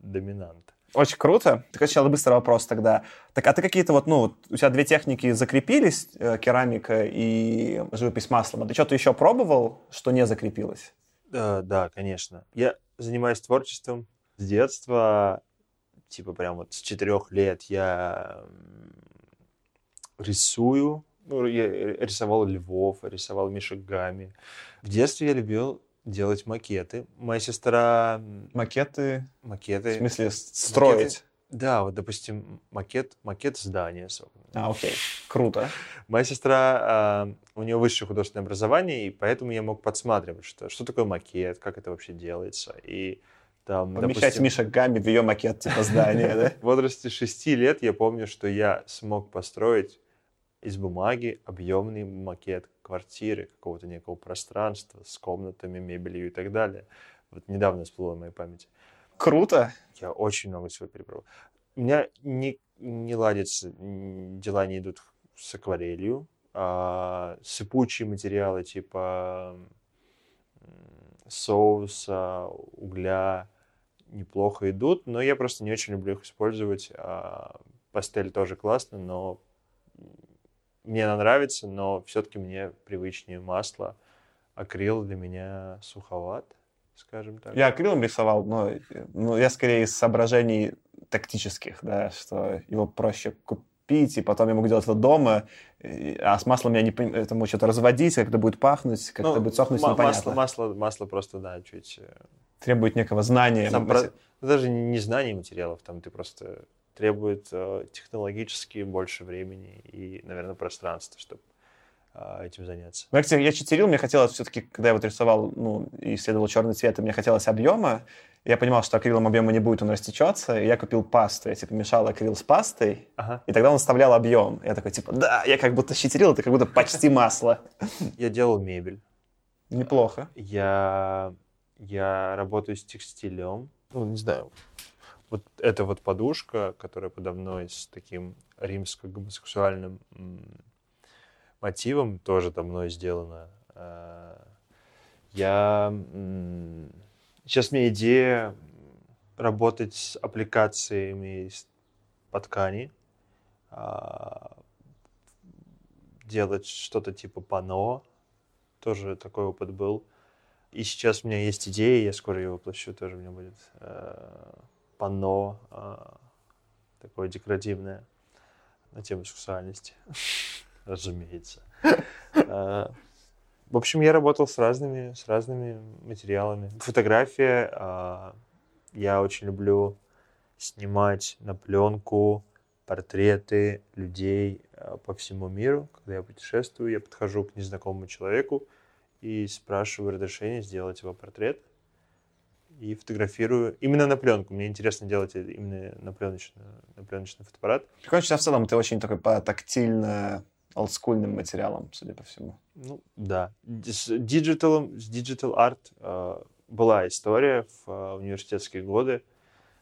доминант. Очень круто. Так сначала быстрый вопрос тогда. Так, а ты какие-то вот, ну, у тебя две техники закрепились, э, керамика и живопись маслом. А ты что-то еще пробовал, что не закрепилось? Да, да, конечно. Я занимаюсь творчеством с детства, типа прям вот с четырех лет я рисую. Ну, я рисовал львов, рисовал мишек. В детстве я любил делать макеты. Моя сестра... Макеты? Макеты. В смысле, строить? Макеты, да, вот, допустим, макет, макет здания. А, окей. Круто. Моя сестра, э, у нее высшее художественное образование, и поэтому я мог подсматривать, что, что такое макет, как это вообще делается. И там, Помещать допустим, Миша Гамми в ее макет типа здания, да? В возрасте шести лет я помню, что я смог построить из бумаги объемный макет квартиры, какого-то некого пространства с комнатами, мебелью и так далее. Вот недавно всплыло в моей памяти. Круто. Я очень много всего перепробовал. У меня не, не ладится, дела не идут с акварелью. А, сыпучие материалы типа соуса, угля неплохо идут, но я просто не очень люблю их использовать. А, пастель тоже классно, но мне она нравится, но все-таки мне привычнее масло. Акрил для меня суховат, скажем так. Я акрилом рисовал, но ну, я скорее из соображений тактических, да, что его проще купить, и потом я могу делать это дома, а с маслом я не понимаю, это может что-то разводить, как это будет пахнуть, как ну, это будет сохнуть, м-. Масло, масло, масло просто, да, чуть... Э, Требует некого знания. Сам про... Даже не знания материалов, там ты просто требует э, технологически больше времени и, наверное, пространства, чтобы э, этим заняться. Ну, я, я читерил, мне хотелось все-таки, когда я вот рисовал, ну, и исследовал черный цвет, мне хотелось объема. Я понимал, что акрилом объема не будет, он растечется, и я купил пасту. Я, типа, мешал акрил с пастой, ага. и тогда он вставлял объем. Я такой, типа, да, я как будто щитерил, это как будто почти масло. Я делал мебель. Неплохо. Я, я работаю с текстилем. Ну, не знаю, вот эта вот подушка, которая подо мной с таким римско-гомосексуальным мотивом, тоже там мной сделана. А, я... Сейчас меня идея работать с аппликациями по ткани, а, делать что-то типа пано, тоже такой опыт был. И сейчас у меня есть идея, я скоро ее воплощу, тоже у меня будет а, панно а, такое декоративное на тему сексуальности, разумеется. А, в общем, я работал с разными, с разными материалами. Фотография. А, я очень люблю снимать на пленку портреты людей по всему миру. Когда я путешествую, я подхожу к незнакомому человеку и спрашиваю разрешение сделать его портрет и фотографирую именно на пленку. Мне интересно делать именно на пленочный, на пленочный фотоаппарат. Что в целом ты очень такой по тактильно олдскульным материалам, судя по всему. Ну, да. С digital ом, с digital art э, была история в э, университетские годы.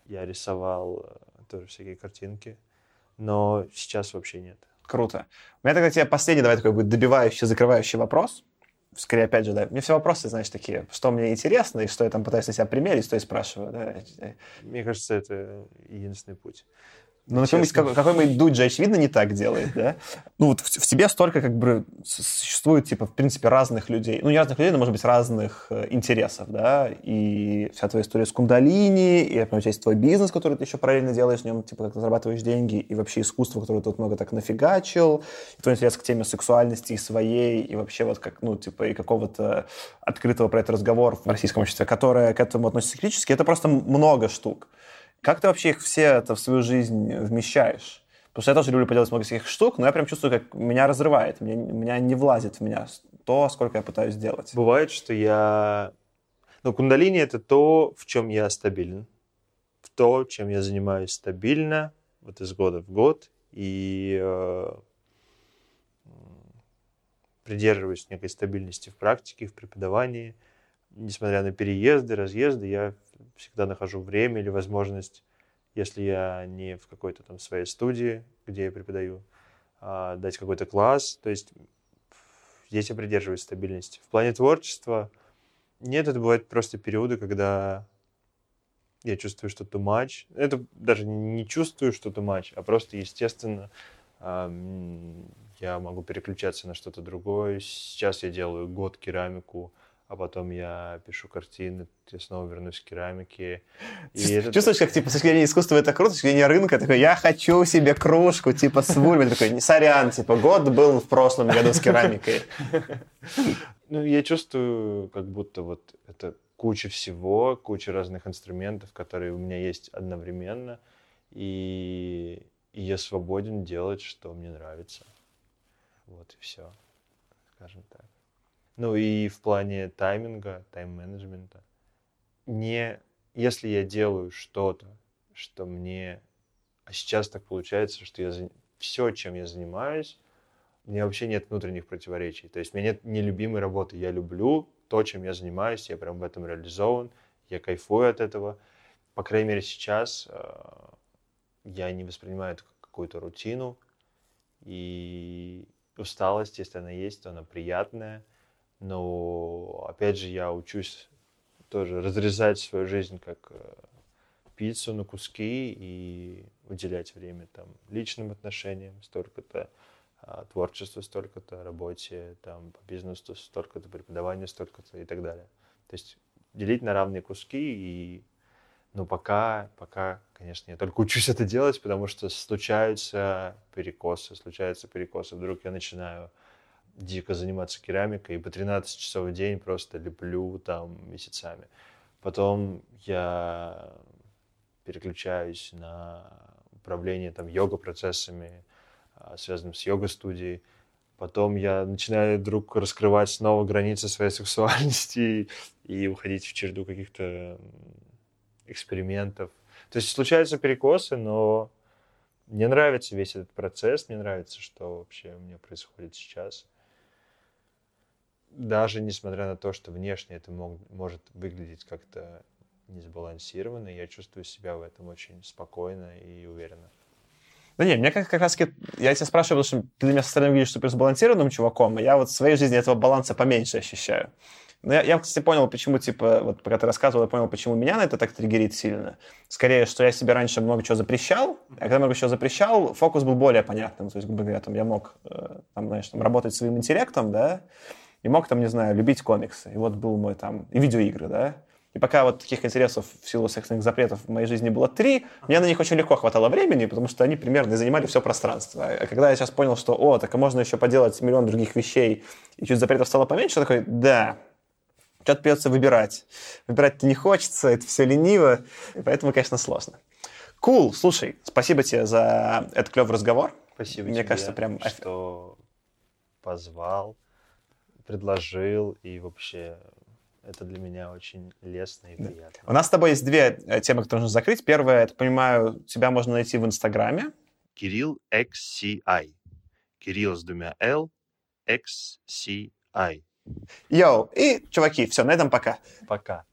Я рисовал э, тоже всякие картинки, но сейчас вообще нет. Круто. У меня тогда тебе последний, давай такой будет добивающий, закрывающий вопрос скорее, опять же, да, мне все вопросы, знаешь, такие, что мне интересно, и что я там пытаюсь на себя примерить, то и спрашиваю, да. Мне кажется, это единственный путь. Ну, какой-нибудь, какой, какой-нибудь Дуджи, очевидно, не так делает, да? Ну, вот в, в тебе столько, как бы, существует, типа, в принципе, разных людей. Ну, не разных людей, но, может быть, разных э, интересов, да? И вся твоя история с кундалини, и, я понимаю, у тебя есть твой бизнес, который ты еще параллельно делаешь, в нем, типа, как зарабатываешь деньги, и вообще искусство, которое ты вот много так нафигачил, и твой интерес к теме сексуальности и своей, и вообще вот как, ну, типа, и какого-то открытого про это разговора в российском обществе, которое к этому относится критически, это просто много штук. Как ты вообще их все это в свою жизнь вмещаешь? Потому что я тоже люблю поделать много всяких штук, но я прям чувствую, как меня разрывает, меня, меня не влазит в меня то, сколько я пытаюсь сделать. Бывает, что я... Ну, кундалини — это то, в чем я стабилен. В то, чем я занимаюсь стабильно, вот из года в год, и э, придерживаюсь некой стабильности в практике, в преподавании. Несмотря на переезды, разъезды, я всегда нахожу время или возможность, если я не в какой-то там своей студии, где я преподаю, а, дать какой-то класс. То есть здесь я придерживаюсь стабильности. В плане творчества нет, это бывают просто периоды, когда я чувствую, что too much. Это даже не чувствую, что too much, а просто естественно я могу переключаться на что-то другое. Сейчас я делаю год керамику, а потом я пишу картины, я снова вернусь к керамике. И это... Чувствуешь, как, типа, с точки зрения искусства это круто, с точки зрения рынка, такой, я хочу себе кружку, типа, с вульвой, такой, сорян, типа, год был в прошлом году с керамикой. Ну, я чувствую, как будто вот это куча всего, куча разных инструментов, которые у меня есть одновременно, и, и я свободен делать, что мне нравится. Вот и все, скажем так. Ну и в плане тайминга, тайм-менеджмента. Не, если я делаю что-то, что мне... А сейчас так получается, что я все, чем я занимаюсь, у меня вообще нет внутренних противоречий. То есть у меня нет нелюбимой работы. Я люблю то, чем я занимаюсь, я прям в этом реализован, я кайфую от этого. По крайней мере, сейчас э, я не воспринимаю это как какую-то рутину. И усталость, если она есть, то она приятная. Но, опять же, я учусь тоже разрезать свою жизнь как э, пиццу на куски и уделять время там личным отношениям столько-то, а, творчеству столько-то, работе, там, по бизнесу столько-то, преподаванию столько-то и так далее. То есть делить на равные куски и но пока, пока, конечно, я только учусь это делать, потому что случаются перекосы, случаются перекосы. Вдруг я начинаю дико заниматься керамикой и по 13 часов в день просто леплю там месяцами. Потом я переключаюсь на управление там йога-процессами, а, связанным с йога-студией. Потом я начинаю вдруг раскрывать снова границы своей сексуальности и уходить в череду каких-то экспериментов. То есть случаются перекосы, но мне нравится весь этот процесс, мне нравится, что вообще у меня происходит сейчас. Даже несмотря на то, что внешне это мог, может выглядеть как-то несбалансированно, я чувствую себя в этом очень спокойно и уверенно. Да не, мне как, как раз я тебя спрашиваю, потому что ты для меня со стороны видишь супер сбалансированным чуваком, а я вот в своей жизни этого баланса поменьше ощущаю. Но я, я, кстати, понял, почему, типа, вот пока ты рассказывал, я понял, почему меня на это так триггерит сильно. Скорее, что я себе раньше много чего запрещал, а когда много чего запрещал, фокус был более понятным. То есть, грубо говоря, там, я мог, э, там, знаешь, там, работать своим интеллектом, да, и мог, там, не знаю, любить комиксы. И вот был мой, там, и видеоигры, да. И пока вот таких интересов в силу сексуальных запретов в моей жизни было три, мне на них очень легко хватало времени, потому что они примерно занимали все пространство. А когда я сейчас понял, что, о, так а можно еще поделать миллион других вещей, и чуть запретов стало поменьше, я такой, да, что-то придется выбирать. Выбирать-то не хочется, это все лениво, и поэтому, конечно, сложно. Кул, cool. слушай, спасибо тебе за этот клевый разговор. Спасибо Мне тебе, кажется, прям... что позвал, предложил, и вообще это для меня очень лестно и да. приятно. У нас с тобой есть две э, темы, которые нужно закрыть. Первая, я так понимаю, тебя можно найти в Инстаграме. Кирилл XCI. Кирилл с двумя L, XCI. Йоу, и, чуваки, все, на этом пока. Пока.